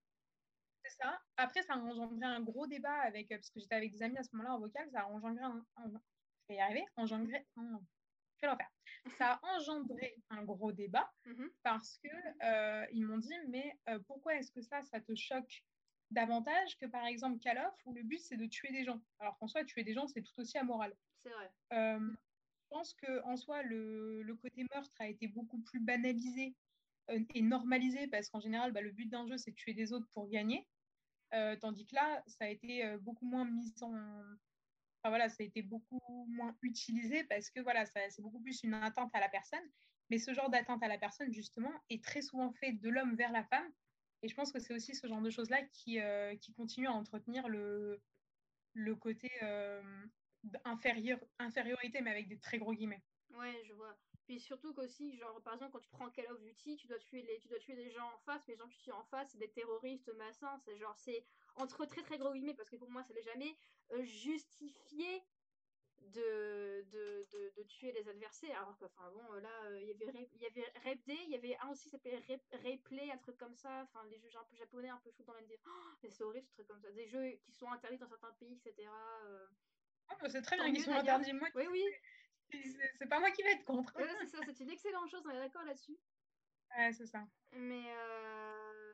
C'est ça. Après, ça a engendré un gros débat avec, parce que j'étais avec des amis à ce moment-là en vocal, ça a engendré un... je vais y arriver, engendré... je vais le refaire. Ça a engendré un gros débat mmh parce que euh, ils m'ont dit, mais euh, pourquoi est-ce que ça, ça te choque? Davantage que par exemple Call of où le but c'est de tuer des gens. Alors qu'en soi, tuer des gens c'est tout aussi amoral.
C'est vrai.
Euh, je pense qu'en soi, le, le, côté meurtre a été beaucoup plus banalisé euh, et normalisé parce qu'en général, bah, le but d'un jeu c'est de tuer des autres pour gagner. Euh, tandis que là, ça a été beaucoup moins mis en. Enfin voilà, ça a été beaucoup moins utilisé parce que voilà, c'est beaucoup plus une atteinte à la personne. Mais ce genre d'atteinte à la personne, justement, est très souvent fait de l'homme vers la femme et je pense que c'est aussi ce genre de choses-là qui, euh, continue à entretenir le, côté euh, infériorité, mais avec des très gros guillemets.
Ouais, je vois. Puis surtout qu'aussi, genre, par exemple, quand tu prends Call of Duty, tu dois tuer, les, des gens en face, mais les gens que tu tues en face, c'est des terroristes massins. C'est genre, c'est entre très très gros guillemets, parce que pour moi, ça n'est jamais euh, justifié de, de, de, de, tuer les adversaires. Alors que, enfin bon, là, euh, il y avait y avait Day, il y avait un aussi qui s'appelait Replay, un truc comme ça. Enfin, les jeux un peu japonais, un peu chaud dans l'ND. Oh, c'est horrible, ce truc comme ça. Des jeux qui sont interdits dans certains pays, etc. Euh...
Ah, c'est très bien qu'ils sont interdits. Moi,
oui, oui.
C'est pas moi qui vais être contre.
Ouais, c'est ça, c'est une excellente chose, on est d'accord là-dessus.
Ouais, c'est ça.
Mais euh...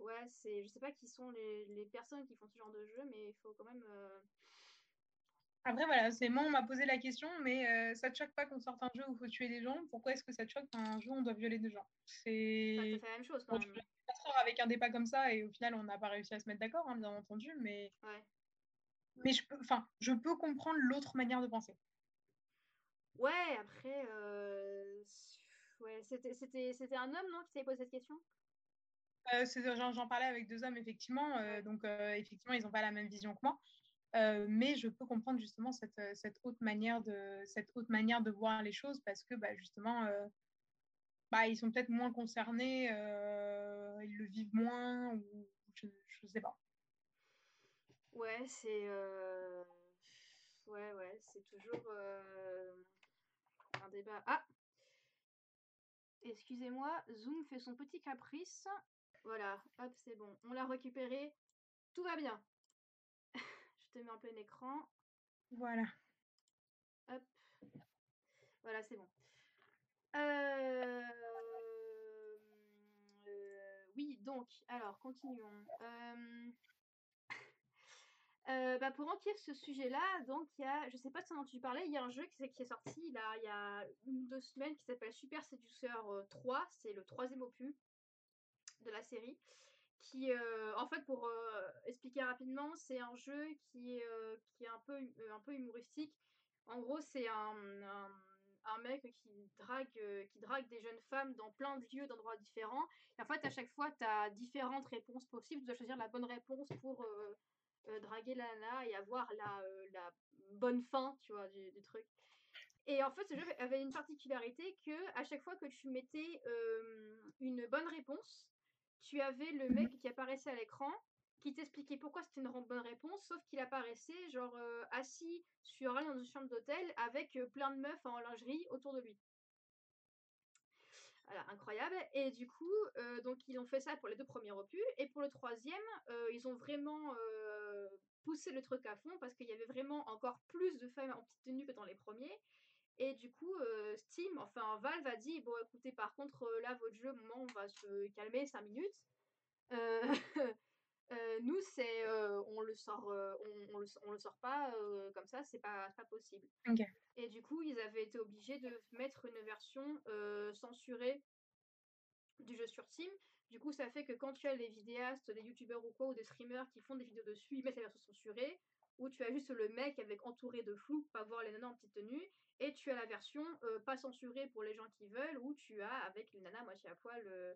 ouais, c'est, je sais pas qui sont les, les, personnes qui font ce genre de jeu, mais il faut quand même.
Après, voilà, c'est moi, on m'a posé la question, mais euh, ça te choque pas qu'on sorte un jeu où il faut tuer des gens? Pourquoi est-ce que ça te choque qu'un jeu où on doit violer des gens?
C'est la même chose quand même.
avec un débat comme ça et au final, on n'a pas réussi à se mettre d'accord, hein, bien entendu, mais.
Ouais.
Mais je peux, enfin, je peux comprendre l'autre manière de penser.
Ouais, après, euh... ouais, c'était un homme, non, qui t'avait posé cette question?
Euh, J'en parlais avec deux hommes, effectivement. Euh, donc, euh, effectivement, ils n'ont pas la même vision que moi. Euh, mais je peux comprendre justement cette, euh, cette, autre manière de, cette autre manière de voir les choses parce que bah, justement, euh, bah, ils sont peut-être moins concernés, ils le vivent moins, ou je ne sais pas.
Ouais, c'est ouais, ouais, c'est toujours un débat. Ah Excusez-moi, Zoom fait son petit caprice. Voilà, hop, c'est bon. On l'a récupéré. Tout va bien te mets en plein écran.
Voilà.
Hop. Voilà, c'est bon. Euh, euh, oui, donc, alors, continuons. Euh, bah, pour enquérir ce sujet-là, donc il y a, je sais pas si tu parlais, il y a un jeu qui, qui est sorti là, il y a une ou deux semaines qui s'appelle Super Séduceur 3, c'est le troisième opus de la série qui, euh, en fait, pour euh, expliquer rapidement, c'est un jeu qui est, euh, qui est un, peu, un peu humoristique. En gros, c'est un, un, mec qui drague, qui drague des jeunes femmes dans plein de lieux, d'endroits différents. Et en fait, à chaque fois, tu as différentes réponses possibles. Tu dois choisir la bonne réponse pour draguer la nana et avoir la, la bonne fin, tu vois, du, du, truc. Et en fait, ce jeu avait une particularité que à chaque fois que tu mettais une bonne réponse, tu avais le mec qui apparaissait à l'écran qui t'expliquait pourquoi c'était une bonne réponse, sauf qu'il apparaissait genre euh, assis sur un dans une chambre d'hôtel avec euh, plein de meufs en lingerie autour de lui. Voilà, incroyable. Et du coup, euh, donc ils ont fait ça pour les deux premiers opus. Et pour le troisième, ils ont vraiment poussé le truc à fond parce qu'il y avait vraiment encore plus de femmes en petite tenue que dans les premiers. Et du coup, euh, Steam, enfin Valve a dit bon écoutez, par contre, euh, là, votre jeu, moment, on va se calmer 5 minutes. <laughs> Euh, nous, c'est on le sort, on, le, on, le, sort pas comme ça, c'est pas, pas possible. Et du coup, ils avaient été obligés de mettre une version censurée du jeu sur Steam. Du coup, ça fait que quand tu as les vidéastes, des youtubeurs ou quoi, ou des streamers qui font des vidéos dessus, ils mettent la version censurée. Où tu as juste le mec avec entouré de flou, pas voir les nanas en petite tenue, et tu as la version euh, pas censurée pour les gens qui veulent, où tu as avec les nanas moitié à poil euh,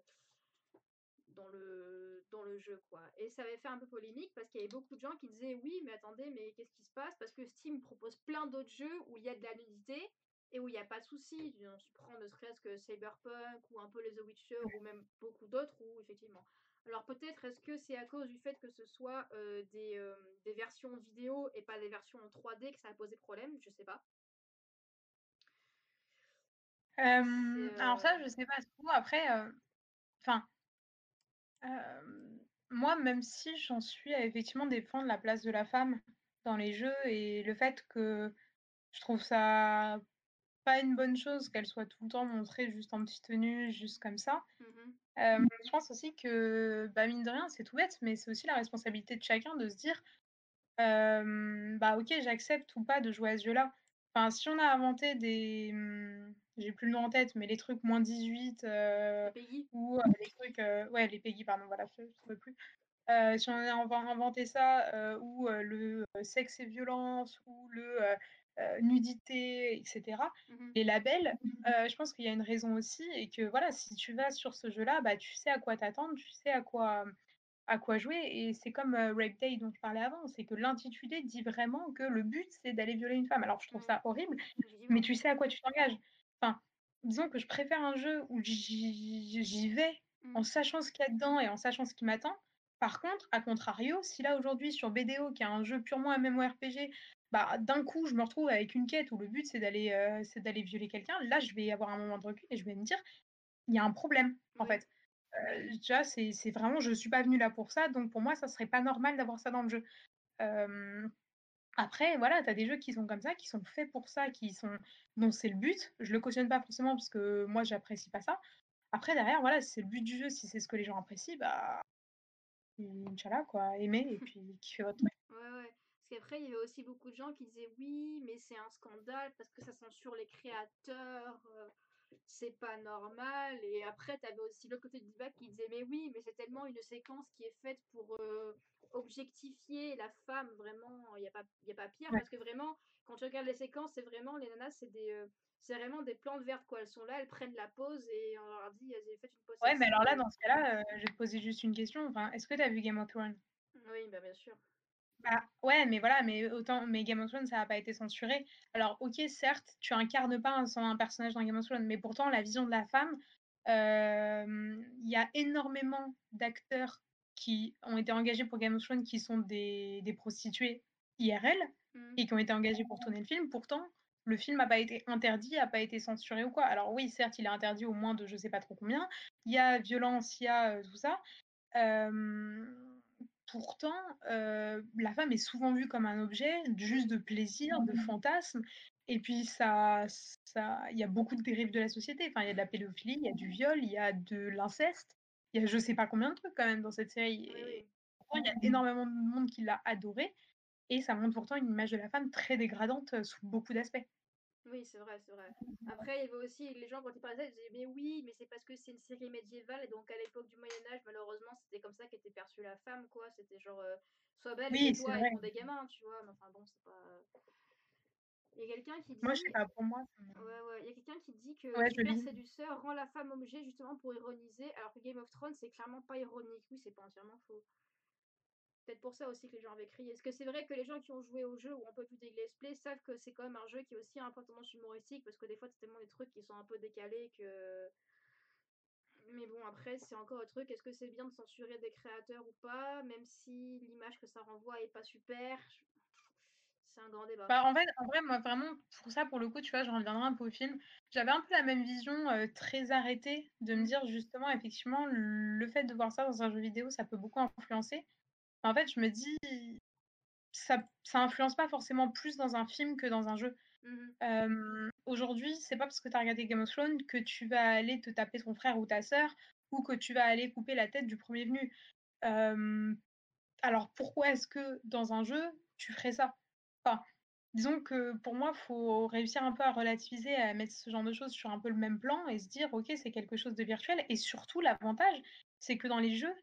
dans, le, dans le jeu, quoi. Et ça avait fait un peu polémique parce qu'il y avait beaucoup de gens qui disaient oui, mais attendez, mais qu'est-ce qui se passe? Parce que Steam propose plein d'autres jeux où il y a de la nudité et où il n'y a pas de souci. Tu prends ne serait-ce que Cyberpunk ou un peu les The Witcher ou même beaucoup d'autres où effectivement. Alors peut-être est-ce que c'est à cause du fait que ce soit euh, des, euh, des, versions vidéo et pas des versions en 3D que ça a posé problème? Je sais pas.
alors ça, je sais pas trop. Après, enfin, moi, même si j'en suis à effectivement défendre la place de la femme dans les jeux et le fait que je trouve ça pas une bonne chose qu'elle soit tout le temps montrée juste en petite tenue, juste comme ça. Mmh je pense aussi que, bah, mine de rien, c'est tout bête, mais c'est aussi la responsabilité de chacun de se dire, bah ok, j'accepte ou pas de jouer à ce jeu-là. Enfin, si on a inventé des, mmh, j'ai plus le nom en tête, mais les trucs moins 18 euh, ou les trucs, ouais, les Peggy, pardon, voilà, je ne plus. si on a inventé ça, ou le sexe et violence, ou le nudité, etc., mmh les labels, je pense qu'il y a une raison aussi, et que voilà, si tu vas sur ce jeu-là, bah, tu sais à quoi t'attendre, tu sais à quoi, à quoi jouer, et c'est comme Rape Day dont je parlais avant, c'est que l'intitulé dit vraiment que le but, c'est d'aller violer une femme. Alors, je trouve ça horrible, mais tu sais à quoi tu t'engages. Enfin, disons que je préfère un jeu où j'y vais en mmh. sachant ce qu'il y a dedans et en sachant ce qui m'attend. Par contre, à contrario, si là aujourd'hui sur BDO, qui est un jeu purement MMORPG, bah, d'un coup je me retrouve avec une quête où le but c'est d'aller euh, c'est d'aller violer quelqu'un, là je vais avoir un moment de recul et je vais me dire, il y a un problème en fait. Euh, déjà, c'est vraiment, je suis pas venue là pour ça, donc pour moi, ça serait pas normal d'avoir ça dans le jeu. Après, voilà, tu as des jeux qui sont comme ça, qui sont faits pour ça, qui sont dont c'est le but. Je le cautionne pas forcément parce que moi, j'apprécie pas ça. Après, derrière, voilà, si c'est le but du jeu, si c'est ce que les gens apprécient, bah, Inch'Allah, quoi, aimer et puis kiffer votre truc.
Parce qu'après, il y avait aussi beaucoup de gens qui disaient oui, mais c'est un scandale parce que ça censure les créateurs, euh, c'est pas normal. Et après, tu avais aussi l'autre côté du débat qui disait mais oui, mais c'est tellement une séquence qui est faite pour euh, objectifier la femme, vraiment, il n'y a, pas, a pas pire, parce que vraiment, quand tu regardes les séquences, c'est vraiment, les nanas, c'est des... Euh, c'est vraiment des plantes vertes, quoi. Elles sont là, elles prennent la pause et on leur dit, elles fait une pause.
Ouais, mais alors là, dans ce cas-là, euh, je vais te poser juste une question. Enfin, Est-ce que tu as vu Game of Thrones?
Oui, bah, bien sûr.
Bah, ouais, mais voilà, mais autant, mais Game of Thrones, ça n'a pas été censuré. Alors, ok, certes, tu incarnes pas un, un personnage dans Game of Thrones, mais pourtant, la vision de la femme, il y a énormément d'acteurs qui ont été engagés pour Game of Thrones qui sont des, des prostituées IRL mmh. et qui ont été engagés pour tourner le film. Pourtant, le film n'a pas été interdit, n'a pas été censuré ou quoi. Alors oui, certes, il est interdit au moins de je sais pas trop combien. Il y a violence, il y a tout ça. Pourtant, la femme est souvent vue comme un objet juste de plaisir, de mmh. fantasme. Et puis ça, ça, il y a beaucoup de dérives de la société. Enfin, il y a de la pédophilie, il y a du viol, il y a de l'inceste il y a je sais pas combien de trucs quand même dans cette série. Et il y a énormément de monde qui l'a adoré. Et ça montre pourtant une image de la femme très dégradante euh, sous beaucoup d'aspects.
Oui, c'est vrai, c'est vrai. Après, il y avait aussi les gens, quand ils parlaient de ça, ils disaient Mais oui, mais c'est parce que c'est une série médiévale, et donc à l'époque du Moyen-Âge, malheureusement, c'était comme ça qu'était perçue la femme, quoi. C'était genre, euh, sois belle, et toi, ils des gamins, tu vois. Mais enfin, bon, c'est pas. Il y a quelqu'un qui dit.
Moi, je sais pas, pour moi.
Ouais, ouais. Il y a quelqu'un qui dit que ouais, Super Séducteur rend la femme objet justement pour ironiser, alors que Game of Thrones, c'est clairement pas ironique. Oui, c'est pas entièrement faux. Peut-être pour ça aussi que les gens avaient crié. Est-ce que c'est vrai que les gens qui ont joué au jeu ou ont pas vu des play savent que c'est quand même un jeu qui est aussi un peu tendance humoristique parce que des fois, c'est tellement des trucs qui sont un peu décalés que. Mais bon, après, c'est encore un truc. Est-ce que c'est bien de censurer des créateurs ou pas? Même si l'image que ça renvoie est pas super c'est un grand débat.
Bah, en fait, en vrai, moi, vraiment, pour ça, pour le coup, tu vois, je reviendrai un peu au film. J'avais un peu la même vision très arrêtée de me dire, justement, effectivement, le fait de voir ça dans un jeu vidéo, ça peut beaucoup influencer. En fait, je me dis, ça, ça influence pas forcément plus dans un film que dans un jeu. Mmh aujourd'hui, c'est pas parce que tu as regardé Game of Thrones que tu vas aller te taper ton frère ou ta sœur ou que tu vas aller couper la tête du premier venu. alors pourquoi est-ce que dans un jeu, tu ferais ça? Disons que pour moi, il faut réussir un peu à relativiser, à mettre ce genre de choses sur un peu le même plan et se dire, ok, c'est quelque chose de virtuel. Et surtout, l'avantage, c'est que dans les jeux,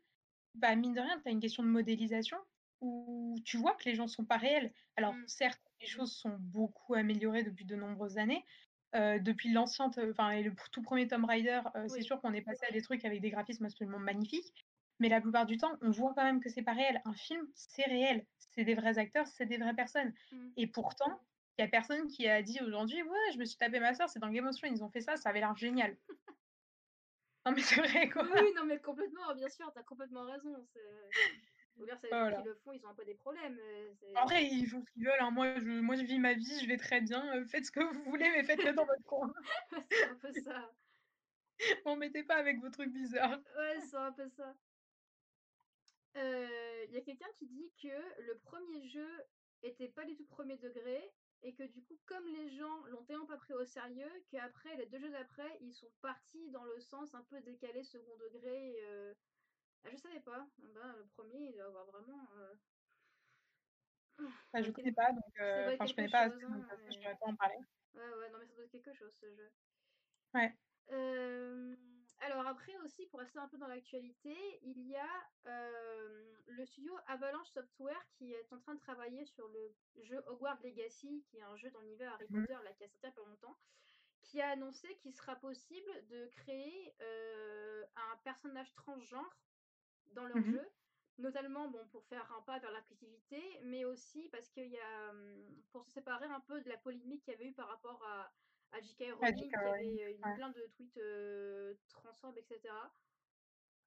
bah, mine de rien, tu as une question de modélisation où tu vois que les gens sont pas réels. Alors
Mmh.
certes, les choses sont beaucoup améliorées depuis de nombreuses années. Depuis l'ancien enfin le tout premier Tomb Raider, c'est sûr qu'on est passé à des trucs avec des graphismes absolument magnifiques, mais la plupart du temps, on voit quand même que c'est pas réel. Un film, c'est réel, c'est des vrais acteurs, c'est des vraies personnes
Mmh.
et pourtant, il y a personne qui a dit aujourd'hui: «Ouais, je me suis tapé ma sœur, c'est dans Game of Thrones, ils ont fait ça, ça avait l'air génial». <laughs> Non mais c'est vrai quoi.
Oui, non mais complètement, bien sûr, tu as complètement raison, faut dire c'est les gens qui
Voilà.
le font, ils ont un peu des problèmes, heu, c'est
Après, ils font ce qu'ils veulent, hein. Moi je moi je vis ma vie, je vais très bien, heu, faites ce que vous voulez, mais faites-le dans votre coin. <laughs>
c'est un peu ça. <laughs>
M'embêtez pas avec vos trucs bizarres.
Ouais, c'est un peu ça. Heu, il y a quelqu'un qui dit que le 1er jeu était pas du tout 1er degré et que du coup, comme les gens l'ont tellement pas pris au sérieux, qu'après les 2 jeux d'après, ils sont partis dans le sens un peu décalé second degré et heu ah je savais pas. Ah bah, le 1er il doit avoir vraiment, ça doit
je connais pas donc
être
enfin je connais pas assez
chose,
donc je
mais
pourrais pas en parler.
ouais, ouais, non mais ça doit être quelque chose ce jeu.
Ouais.
Hem, alors après aussi pour rester un peu dans l'actualité, il y a, le studio Avalanche Software qui est en train de travailler sur le jeu Hogwarts Legacy, qui est un jeu dans l'univers Harry
Mmh mh.
Potter là qui a sorti il a pas longtemps, qui a annoncé qu'il sera possible de créer, un personnage transgenre dans
Mmh
leur
mh.
jeu. Notamment, bon, pour faire un pas vers l'inclusivité, mais aussi parce qu'il y a, pour se séparer un peu de la polémique qu'il y avait eu par rapport à à J.K. Rowling qui avait, heu, eu
ouais.
plein de tweets, heu, transphobes et cetera.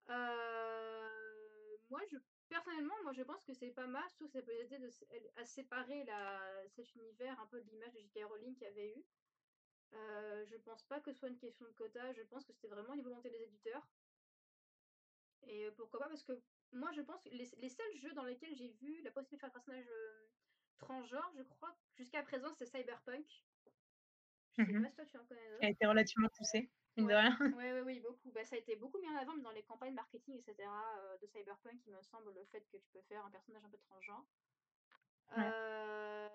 Heu, moi je personnellement, moi je pense que c'est pas mal, surtout que ça peut aider de à séparer la cet univers un peu de l'image de J.K. Rowling qu'il y avait eu. Heu, je pense pas que ce soit une question de quota, je pense que c'était vraiment une volonté des éditeurs. Et pourquoi pas? Parce que moi je pense que les les seuls jeux dans lesquels j'ai vu la possibilité de faire un personnage, transgenre, je crois jusqu'à présent c'est Cyberpunk. Je sais
Mmh mh.
pas si toi tu en connais
Qui a été relativement poussé, mine de
Ouais,
rien.
ouais, oui, beaucoup. Bah, ça a été beaucoup mis en avant même dans les campagnes marketing et cetera, heu, de Cyberpunk, il me semble, le fait que tu peux faire un personnage un peu transgenre.
Ouais.
Heu,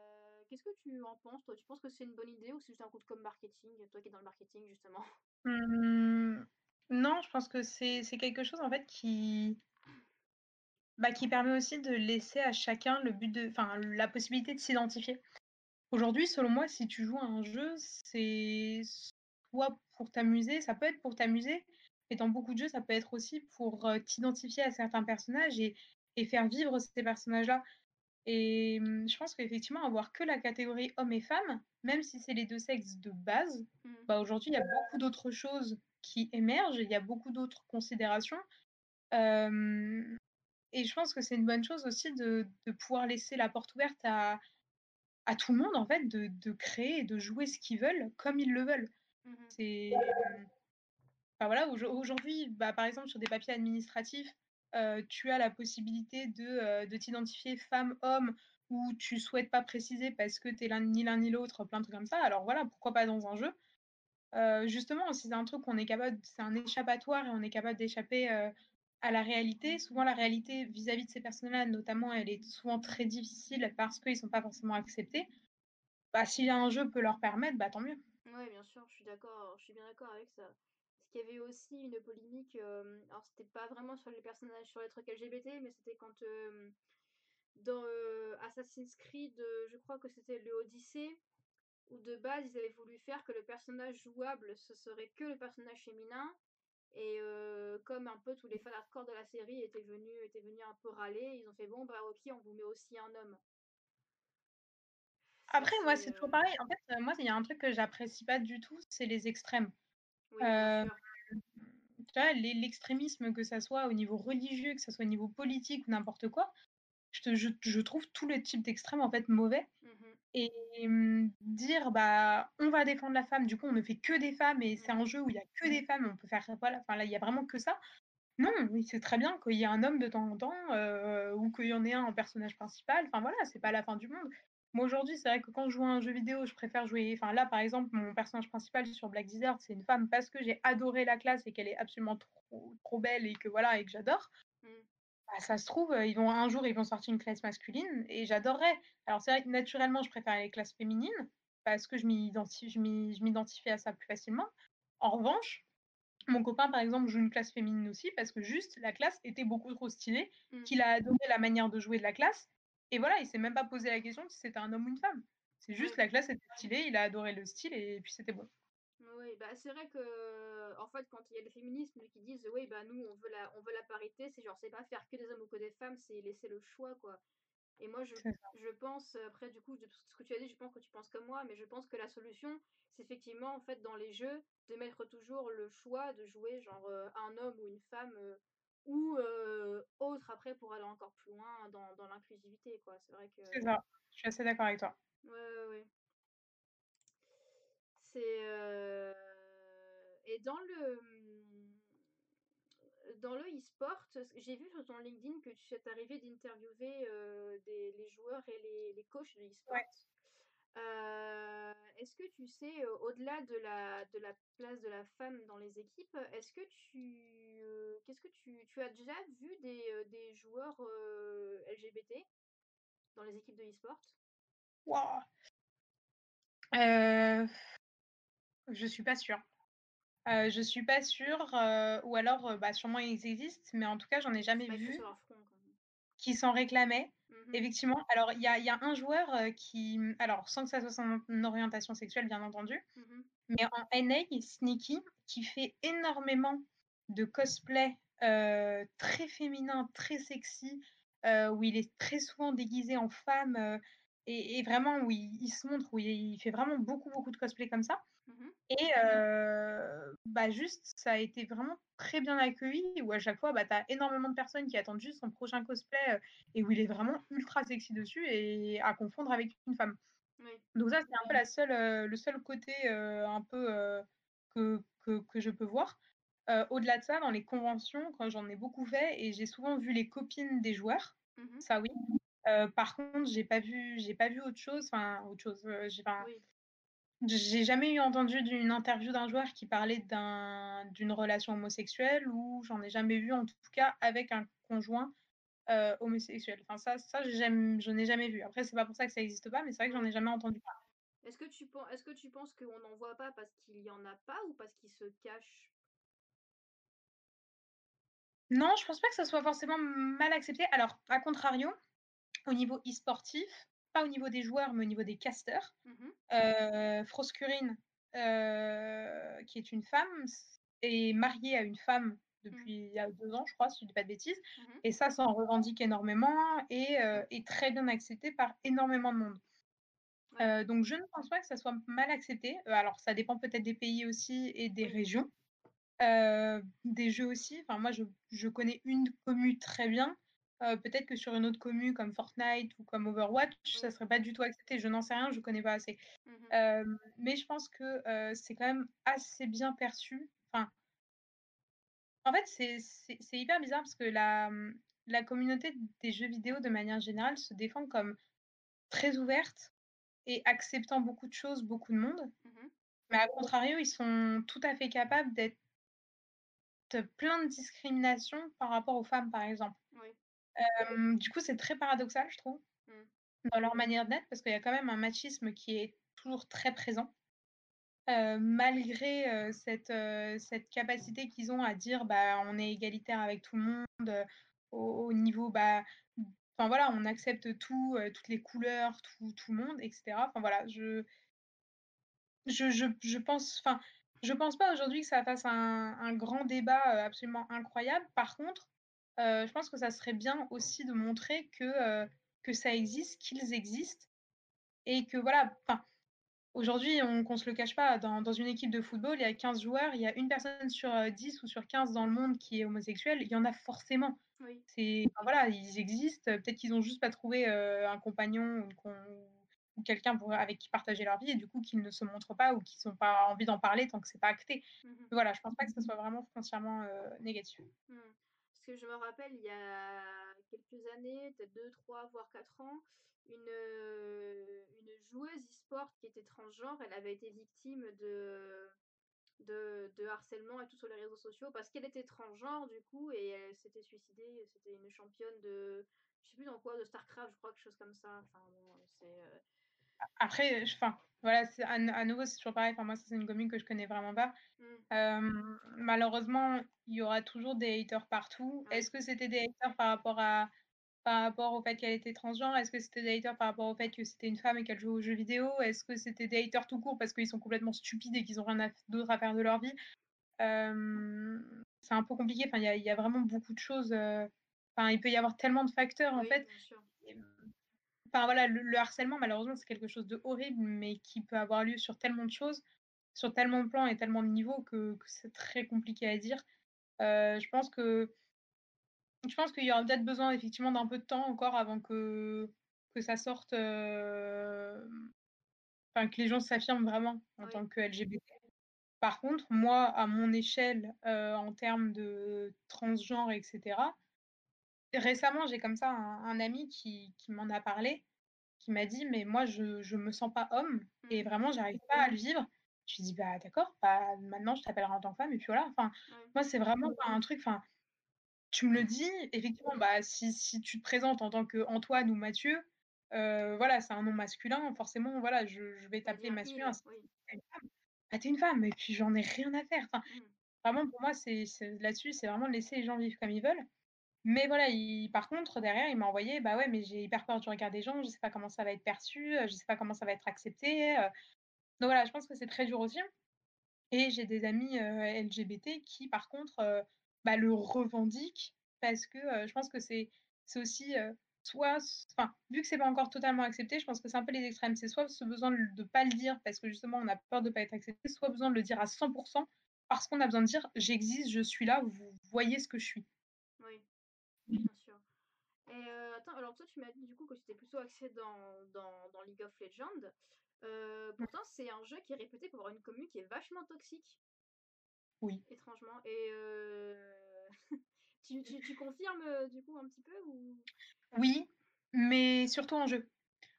qu'est-ce que tu en penses toi? Tu penses que c'est une bonne idée ou c'est juste un coup de com' marketing, toi qui es dans le marketing justement?
Mmh, non, je pense que c'est c'est quelque chose en fait qui bah, qui permet aussi de laisser à chacun le but de enfin la possibilité de s'identifier. Aujourd'hui, selon moi, si tu joues à un jeu, c'est soit pour t'amuser, ça peut être pour t'amuser, mais dans beaucoup de jeux, ça peut être aussi pour, t'identifier à certains personnages et et faire vivre ces personnages-là. Et mmh, je pense qu'effectivement avoir que la catégorie hommes et femmes, même si c'est les 2 sexes de base,
Mmh.
bah, aujourd'hui il y a beaucoup d'autres choses qui émergent, il y a beaucoup d'autres considérations. Et je pense que c'est une bonne chose aussi de de pouvoir laisser la porte ouverte à à tout le monde en fait de de créer et de jouer ce qu'ils veulent, comme ils le veulent.
Mmh mh.
C'est, mmh enfin voilà, aujour aujourd'hui, bah, par exemple sur des papiers administratifs, tu as la possibilité de, de t'identifier femme, homme ou tu souhaites pas préciser parce que tu es l'un ni l'un ni l'autre, plein de trucs comme ça. Alors voilà, pourquoi pas dans un jeu? Justement, si c'est un truc qu'on est capable c'est un échappatoire et on est capable d'échapper, à la réalité. Souvent la réalité vis-à-vis de ces personnes-là, notamment, elle est souvent très difficile parce qu'ils sont pas forcément acceptés. Bah, si un jeu peut leur permettre, bah, tant mieux.
Ouais, bien sûr, je suis d'accord, je suis bien d'accord avec ça. Parce qu'il y avait aussi une polémique, hem, alors c'était pas vraiment sur les personnages, sur les trucs LGBT, mais c'était quand, dans, Assassin's Creed, heu, je crois que c'était le Odyssey, où de base ils avaient voulu faire que le personnage jouable, ce serait que le personnage féminin et heu, comme un peu tous les fans hardcore de la série étaient venus étaient venus un peu râler, ils ont fait: «Bon, bah, OK, on vous met aussi un homme».
Après moi, c'est toujours
heu
pareil. En fait, moi, il y a un truc que j'apprécie pas du tout, c'est les extrêmes.
Oui, sûr.
tu vois, l'e l'extrémisme, que ça soit au niveau religieux, que ça soit au niveau politique ou n'importe quoi, je te je je trouve tous les types d'extrêmes, en fait, mauvais. Et mmh, dire: «Bah, on va défendre la femme, du coup, on ne fait que des femmes et c'est
Mmh.
un jeu où il y a que des femmes, on peut faire voilà, enfin, là, il y a vraiment que ça». Non, c'est très bien qu'il y ait un homme de temps en temps, ou qu'il y en ait un en personnage principal, enfin voilà, c'est pas la fin du monde. Moi, aujourd'hui, c'est vrai que quand je joue à un jeu vidéo, je préfère jouer enfin là, par exemple, mon personnage principal sur Black Desert, c'est une femme parce que j'ai adoré la classe et qu'elle est absolument trop trop belle et que voilà et que j'adore.
Mmh.
Bah, ça se trouve, ils vont un jour, ils vont sortir une classe masculine et j'adorerais. Alors c'est vrai que naturellement, je préfère les classes féminines parce que je m'identifie à ça plus facilement. En revanche Mon copain, par exemple, joue une classe féminine aussi parce que juste la classe était beaucoup trop stylée,
Mmh.
qu'il a adoré la manière de jouer de la classe et voilà, il s'est même pas posé la question si c'était un homme ou une femme. C'est juste
Ouais.
la classe était stylée, il a adoré le style et puis c'était bon.
Oui, bah, c'est vrai que, en fait, quand il y a les féministes qui disent: «Oui, bah, nous, on veut la on veut la parité», c'est genre, c'est pas faire que des hommes ou que des femmes, c'est laisser le choix, quoi. Et moi, je je pense, après, du coup, de ce que tu as dit, je pense que tu penses comme moi, mais je pense que la solution, c'est effectivement, en fait, dans les jeux, de mettre toujours le choix de jouer, genre, heu, un homme ou une femme, heu, ou heu, autre après pour aller encore plus loin dans dans l'inclusivité, quoi. C'est vrai que
C'est ça, je suis assez d'accord avec toi.
ouais, ouais, ouais. C'est, heu et dans le, mmh, dans le e-sport, j'ai vu sur ton LinkedIn que tu t'es arrivé d'interviewer, des les joueurs et les les coachs de
Ouais.
e-sport. Heu, est-ce que tu sais, heu, au-delà de la de la place de la femme dans les équipes, est-ce que tu, qu'est-ce que tu tu as déjà vu des, des joueurs, LGBT dans les équipes de e-sport?
Waouh! Je suis pas sûre. Je suis pas sûre, ou alors, bah, sûrement ils existent, mais en tout cas, j'en ai jamais vu
front
qui s'en réclamaient.
Mmh mh.
Effectivement, alors il y a il y a un joueur, qui, mmh, alors sans que ça soit son orientation sexuelle, bien entendu,
Mmh mh.
mais en NA, Sneaky, qui fait énormément de cosplay, très féminin, très sexy, où il est très souvent déguisé en femme, et et vraiment où il il se montre, où il il fait vraiment beaucoup, beaucoup de cosplay comme ça
Mmh mh.
et bah, juste, ça a été vraiment très bien accueilli, où à chaque fois, bah, tu as énormément de personnes qui attendent juste son prochain cosplay, et où il est vraiment ultra sexy dessus et à confondre avec une femme.
Oui.
Donc ça, c'est un peu la seule, heu, le seul côté, un peu, que que que je peux voir. Au-delà de ça, dans les conventions, quand j'en ai beaucoup fait et j'ai souvent vu les copines des joueurs,
Mmh mh.
ça oui. Par contre, j'ai pas vu j'ai pas vu autre chose, enfin autre chose, heu, j'ai
Oui.
jamais eu entendu d'une interview d'un joueur qui parlait d'un d'une relation homosexuelle ou j'en ai jamais vu en tout cas avec un conjoint, homosexuel. Enfin ça ça je n'ai jamais vu. Après c'est pas pour ça que ça existe pas, mais c'est vrai que j'en ai jamais entendu parler.
Est-ce que tu pen est-ce que tu penses qu'on n'en voit pas parce qu'il y en a pas ou parce qu'ils se cachent?
Non, je pense pas que ça soit forcément mal accepté. Alors, à contrario, au niveau e-sportif, pas au niveau des joueurs, mais au niveau des casters,
Mmh
Froskurine, heu, qui est une femme, est mariée à une femme
Mmh.
depuis il y a 2 ans, je crois, si je dis pas de bêtises
Mmh mh.
et ça, ça en revendique énormément et heu, est très bien accepté par énormément de monde.
Ouais.
Donc je ne pense pas que ça soit mal accepté. Alors ça dépend peut-être des pays aussi et des
Oui.
régions. Des jeux aussi, enfin moi je je connais une commu très bien, heu, peut-être que sur une autre commu comme Fortnite ou comme Overwatch, ça
Oui.
serait pas du tout accepté, je n'en sais rien, je connais pas assez.
Mmh mh.
Hem, mais je pense que, heu, c'est quand même assez bien perçu. Enfin, en fait, c'est hyper bizarre parce que la, mmh, la communauté des jeux vidéo de manière générale se défend comme très ouverte et acceptant beaucoup de choses, beaucoup de monde.
Mmh mh.
Mais à contrario, ils sont tout à fait capables d'être plein de discrimination par rapport aux femmes, par exemple.
Oui.
Du coup, c'est très paradoxal, je trouve,
Mmh.
dans leur manière d'être, parce qu'il y a quand même un machisme qui est toujours très présent, malgré, cette, cette capacité qu'ils ont à dire: «Bah, on est égalitaire avec tout le monde, au au niveau, bah, enfin voilà, on accepte tout, toutes les couleurs, tout tout le monde» et cetera. Enfin voilà, je Je je je pense enfin, je pense pas aujourd'hui que ça fasse un un grand débat, absolument incroyable. Par contre, je pense que ça serait bien aussi de montrer que, que ça existe, qu'ils existent et que voilà, aujourd'hui, on qu'on se le cache pas, dans dans une équipe de football, il y a 15 joueurs, il y a une personne sur, heu, 10 ou sur 15 dans le monde qui est homosexuelle, il y en a forcément.
Oui.
C'est voilà, ils existent, peut-être qu'ils ont juste pas trouvé, un compagnon ou quelqu'un avec qui partager leur vie et du coup qu'ils ne se montrent pas ou qu'ils ont pas envie d'en parler tant que c'est pas acté.
Mmh mh.
Voilà, je pense pas que ce soit vraiment foncièrement, négatif.
Mmh. Parce que je me rappelle, il y a quelques années, peut-être 2-3 voire 4 ans, une, heu, une joueuse e-sport qui était transgenre, elle avait été victime de de de harcèlement et tout sur les réseaux sociaux parce qu'elle était transgenre du coup et elle s'était suicidée. C'était une championne de je sais plus dans quoi, de StarCraft, je crois, quelque chose comme ça. Enfin bon, c'est, heu
après, enfin, voilà, à à nouveau, c'est toujours pareil. Enfin, moi, c'est une commune que je connais vraiment pas.
Mmh.
Malheureusement, il y aura toujours des haters partout. Est-ce que c'était des haters par rapport à par rapport au fait qu'elle était transgenre? Est-ce que c'était des haters par rapport au fait que c'était une femme et qu'elle joue aux jeux vidéo? Est-ce que c'était des haters tout court parce qu'ils sont complètement stupides et qu'ils ont rien d'autre à faire de leur vie? C'est un peu compliqué. Enfin, il y a il y a vraiment beaucoup de choses, enfin, il peut y avoir tellement de facteurs, en fait.
bien sûr.
Enfin, voilà, le le harcèlement, malheureusement, c'est quelque chose de horrible, mais qui peut avoir lieu sur tellement de choses, sur tellement de plans et tellement de niveaux que que c'est très compliqué à dire. Heu, je pense que je pense qu'il y aura peut-être besoin effectivement d'un peu de temps encore avant que que ça sorte, hem, enfin, que les gens s'affirment vraiment en
Oui.
tant que LGBT. Par contre, moi, à mon échelle, heu, en termes de transgenre et cetera, récemment, j'ai comme ça un un ami qui qui m'en a parlé, qui m'a dit: «Mais moi, je je me sens pas homme et
Mmh.
vraiment, j'arrive pas à le vivre». Je lui dit: «Bah, d'accord, bah, maintenant, je t'appellerai en tant que femme» et puis voilà. Enfin, moi, c'est vraiment un truc enfin, tu me le dis, effectivement, bah, si si tu te présentes en tant qu'Antoine ou Mathieu, voilà, c'est un nom masculin, forcément, voilà, je je vais t'appeler masculin. Si
oui.
une femme, bah, tu es une femme et puis j'en ai rien à faire. Enfin,
Mmh.
vraiment, pour moi, c'est c'est là-dessus, c'est vraiment laisser les gens vivre comme ils veulent. Mais voilà, il par contre, derrière, il m'a envoyé: «Bah, ouais, mais j'ai hyper peur du regard des gens, je sais pas comment ça va être perçu, heu, je sais pas comment ça va être accepté», heu, donc voilà, je pense que c'est très dur aussi et j'ai des amis, heu, LGBT qui, par contre, bah, le revendiquent parce que, je pense que c'est aussi, soit enfin, vu que c'est pas encore totalement accepté, je pense que c'est un peu les extrêmes. C'est soit ce besoin de de pas le dire parce que justement on a peur de pas être accepté, soit besoin de le dire à 100% parce qu'on a besoin de dire: «J'existe, je suis là, vous voyez ce que je suis».
Oui, bien sûr. Et attends, alors toi, tu m'as dit du coup que tu étais plutôt axée dans dans dans League of Legends.
Mmh.
pourtant, c'est un jeu qui est réputé pour avoir une commu qui est vachement toxique,
Oui.
étrangement. Et <laughs> tu tu tu confirmes, du coup un petit peu ou?
Oui, mais surtout en jeu.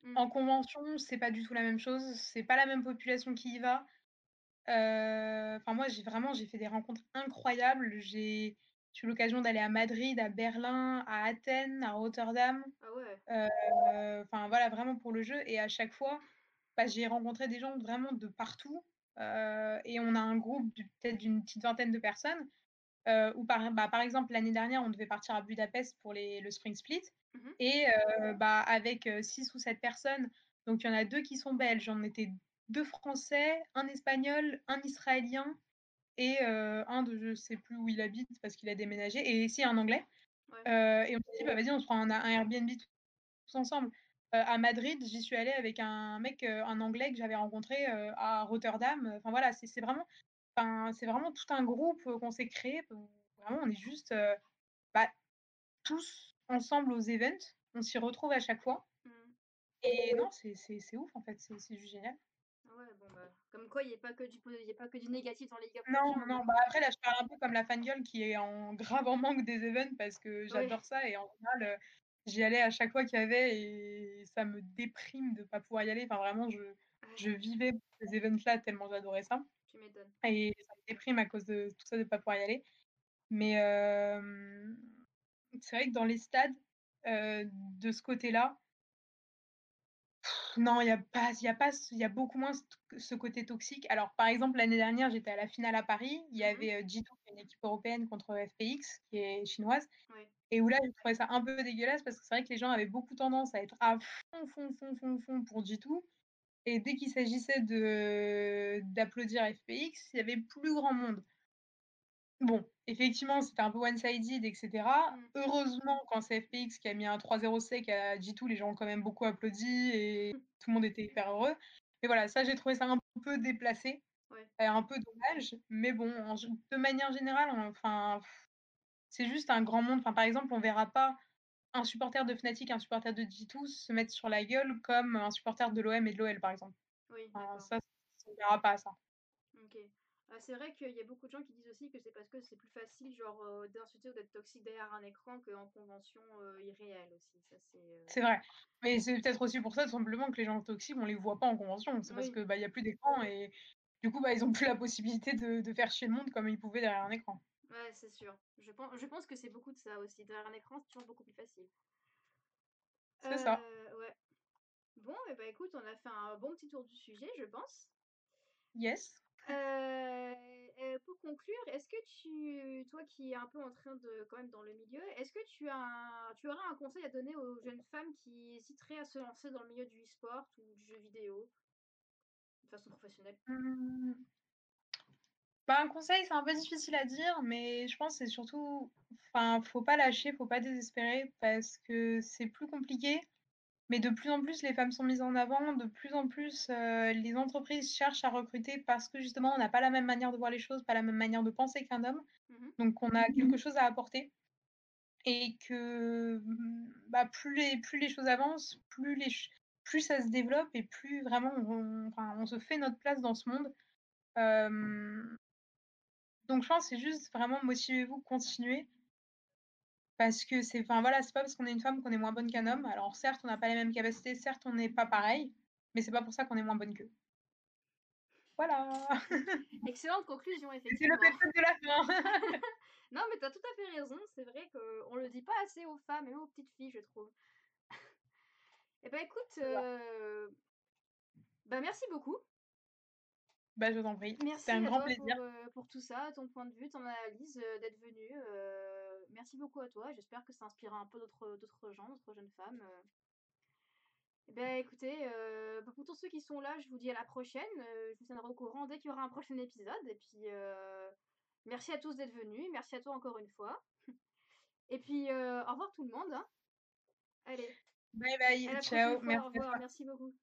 Mmh.
En convention, c'est pas du tout la même chose, c'est pas la même population qui y va. Enfin moi, j'ai vraiment j'ai fait des rencontres incroyables. J'ai j'ai eu l'occasion d'aller à Madrid, à Berlin, à Athènes, à Rotterdam,
Ah ouais.
heu, enfin voilà, vraiment pour le jeu. Et à chaque fois, bah, j'ai rencontré des gens vraiment de partout, heu et on a un groupe peut-être d'une petite vingtaine de personnes, où par bah, par exemple, l'année dernière, on devait partir à Budapest pour les le Spring Split.
Mmh mh.
et heu, bah, avec, heu, 6 ou 7 personnes, donc il y en a 2 qui sont belges, on était 2 français, un espagnol, un israélien et un de je sais plus où il habite parce qu'il a déménagé et si un anglais,
Ouais.
et on s'est dit: «Bah, vas-y, on se prend un un Airbnb tous ensemble». À Madrid, j'y suis allée avec un mec, un anglais que j'avais rencontré, à Rotterdam, enfin voilà, c'est c'est vraiment c'est vraiment tout un groupe, qu'on s'est créé, vraiment on est juste, bah, tous ensemble aux events, on s'y retrouve à chaque fois
Mmh.
et non, c'est c'est c'est ouf en fait, c'est c'est juste génial.
Ouais, bon, bah, comme quoi il y a pas que du y a pas que du négatif dans League of
Non, non,
hein.
bah, après là, je parle un peu comme la fangirl qui est en grave en manque des events parce que
Oui.
j'adore ça et en général, heu, j'y allais à chaque fois qu'il y avait et ça me déprime de pas pouvoir y aller. Enfin vraiment, je
Ouais,
je vivais ces events-là tellement j'adorais ça
tu m'étonnes.
et ça me déprime à cause de tout ça, de pas pouvoir y aller. Mais hem, c'est vrai que dans les stades, heu, de ce côté-là, non, il y a pas il y a pas il y a beaucoup moins ce côté toxique. Alors, par exemple, l'année dernière, j'étais à la finale à Paris. Il y
Mmh mh.
avait, heu, G2 qui est une équipe européenne contre FPX qui est chinoise
Oui.
et où là, j'ai trouvé ça un peu dégueulasse parce que c'est vrai que les gens avaient beaucoup tendance à être à fond, fond, fond, fond, fond pour G2 et dès qu'il s'agissait de d'applaudir FPX, il y avait plus grand monde. Bon, effectivement, c'était un peu one-sided et cetera.
Mmh.
Heureusement, quand c'est FPX qui a mis un 3-0 sec à G2, les gens ont quand même beaucoup applaudi et tout le monde était hyper heureux. Mais voilà, ça, j'ai trouvé ça un peu déplacé
Ouais.
un peu dommage. Mais bon, en de manière générale, enfin, c'est juste un grand monde. Enfin, par exemple, on verra pas un supporter de Fnatic, un supporter de G2 se mettre sur la gueule comme un supporter de l'OM et de l'OL, par exemple.
Oui,
Enfin, ça, on verra pas ça.
OK. Ah, c'est vrai qu'il y a beaucoup de gens qui disent aussi que c'est parce que c'est plus facile, genre, heu, d'insulter ou d'être toxique derrière un écran qu'en convention, heu, irréelle aussi. Ça, c'est,
vrai. Mais c'est peut-être aussi pour ça, tout simplement, que les gens toxiques, on les voit pas en convention. C'est parce que, bah, il y a plus d'écran et du coup, bah, ils ont plus la possibilité de de faire chier le monde comme ils pouvaient derrière un écran.
ouais, c'est sûr. Je pen je pense que c'est beaucoup de ça aussi. Derrière un écran, c'est toujours beaucoup plus facile.
C'est ça.
Ouais. Bon, et bah écoute, on a fait un bon petit tour du sujet, je pense.
Yes.
Euh, pour conclure, est-ce que tu, toi qui es un peu en train de, quand même dans le milieu, est-ce que tu as, un- tu aurais un conseil à donner aux jeunes femmes qui hésiteraient à se lancer dans le milieu du e-sport ou du jeu vidéo de façon professionnelle?
Mmh. Bah, un conseil, c'est un peu difficile à dire, mais je pense que c'est surtout, enfin, faut pas lâcher, faut pas désespérer parce que c'est plus compliqué. Mais de plus en plus, les femmes sont mises en avant, de plus en plus, euh, les entreprises cherchent à recruter parce que justement, on n'a pas la même manière de voir les choses, pas la même manière de penser qu'un homme.
Mhm.
Donc, on a quelque chose à apporter. Et que bah, plus, les, plus les choses avancent, plus, les, plus ça se développe et plus vraiment on, enfin, on se fait notre place dans ce monde. Euh, donc, je pense que c'est juste vraiment motivez-vous, continuez. Parce que c'est, enfin voilà, c'est pas parce qu'on est une femme qu'on est moins bonne qu'un homme. Alors certes, on n'a pas les mêmes capacités, certes, on n'est pas pareil, mais c'est pas pour ça qu'on est moins bonne qu'eux. Voilà. <laughs>
Excellente conclusion, effectivement.
C'est le de la fin. <laughs> <laughs>
non, mais tu as tout à fait raison. C'est vrai qu'on le dit pas assez aux femmes et aux petites filles, je trouve. eh ben écoute, euh... bah, merci beaucoup.
Bah, je t'en prie.
Merci
un grand plaisir.
Pour, euh, pour, tout ça, ton point de vue, ton analyse, euh, d'être venu. Euh, merci beaucoup à toi. J'espère que ça inspirera un peu d'autres gens, d'autres jeunes femmes. Eh ben, écoutez, bah, pour tous ceux qui sont là, je vous dis à la prochaine. je vous tiendrai au courant dès qu'il y aura un prochain épisode. Et puis, merci à tous d'être venus. Merci à toi encore une fois. <laughs> Et puis, au revoir tout le monde. Hein. Allez.
Bye bye. Ciao.
Merci. Au revoir. Merci beaucoup.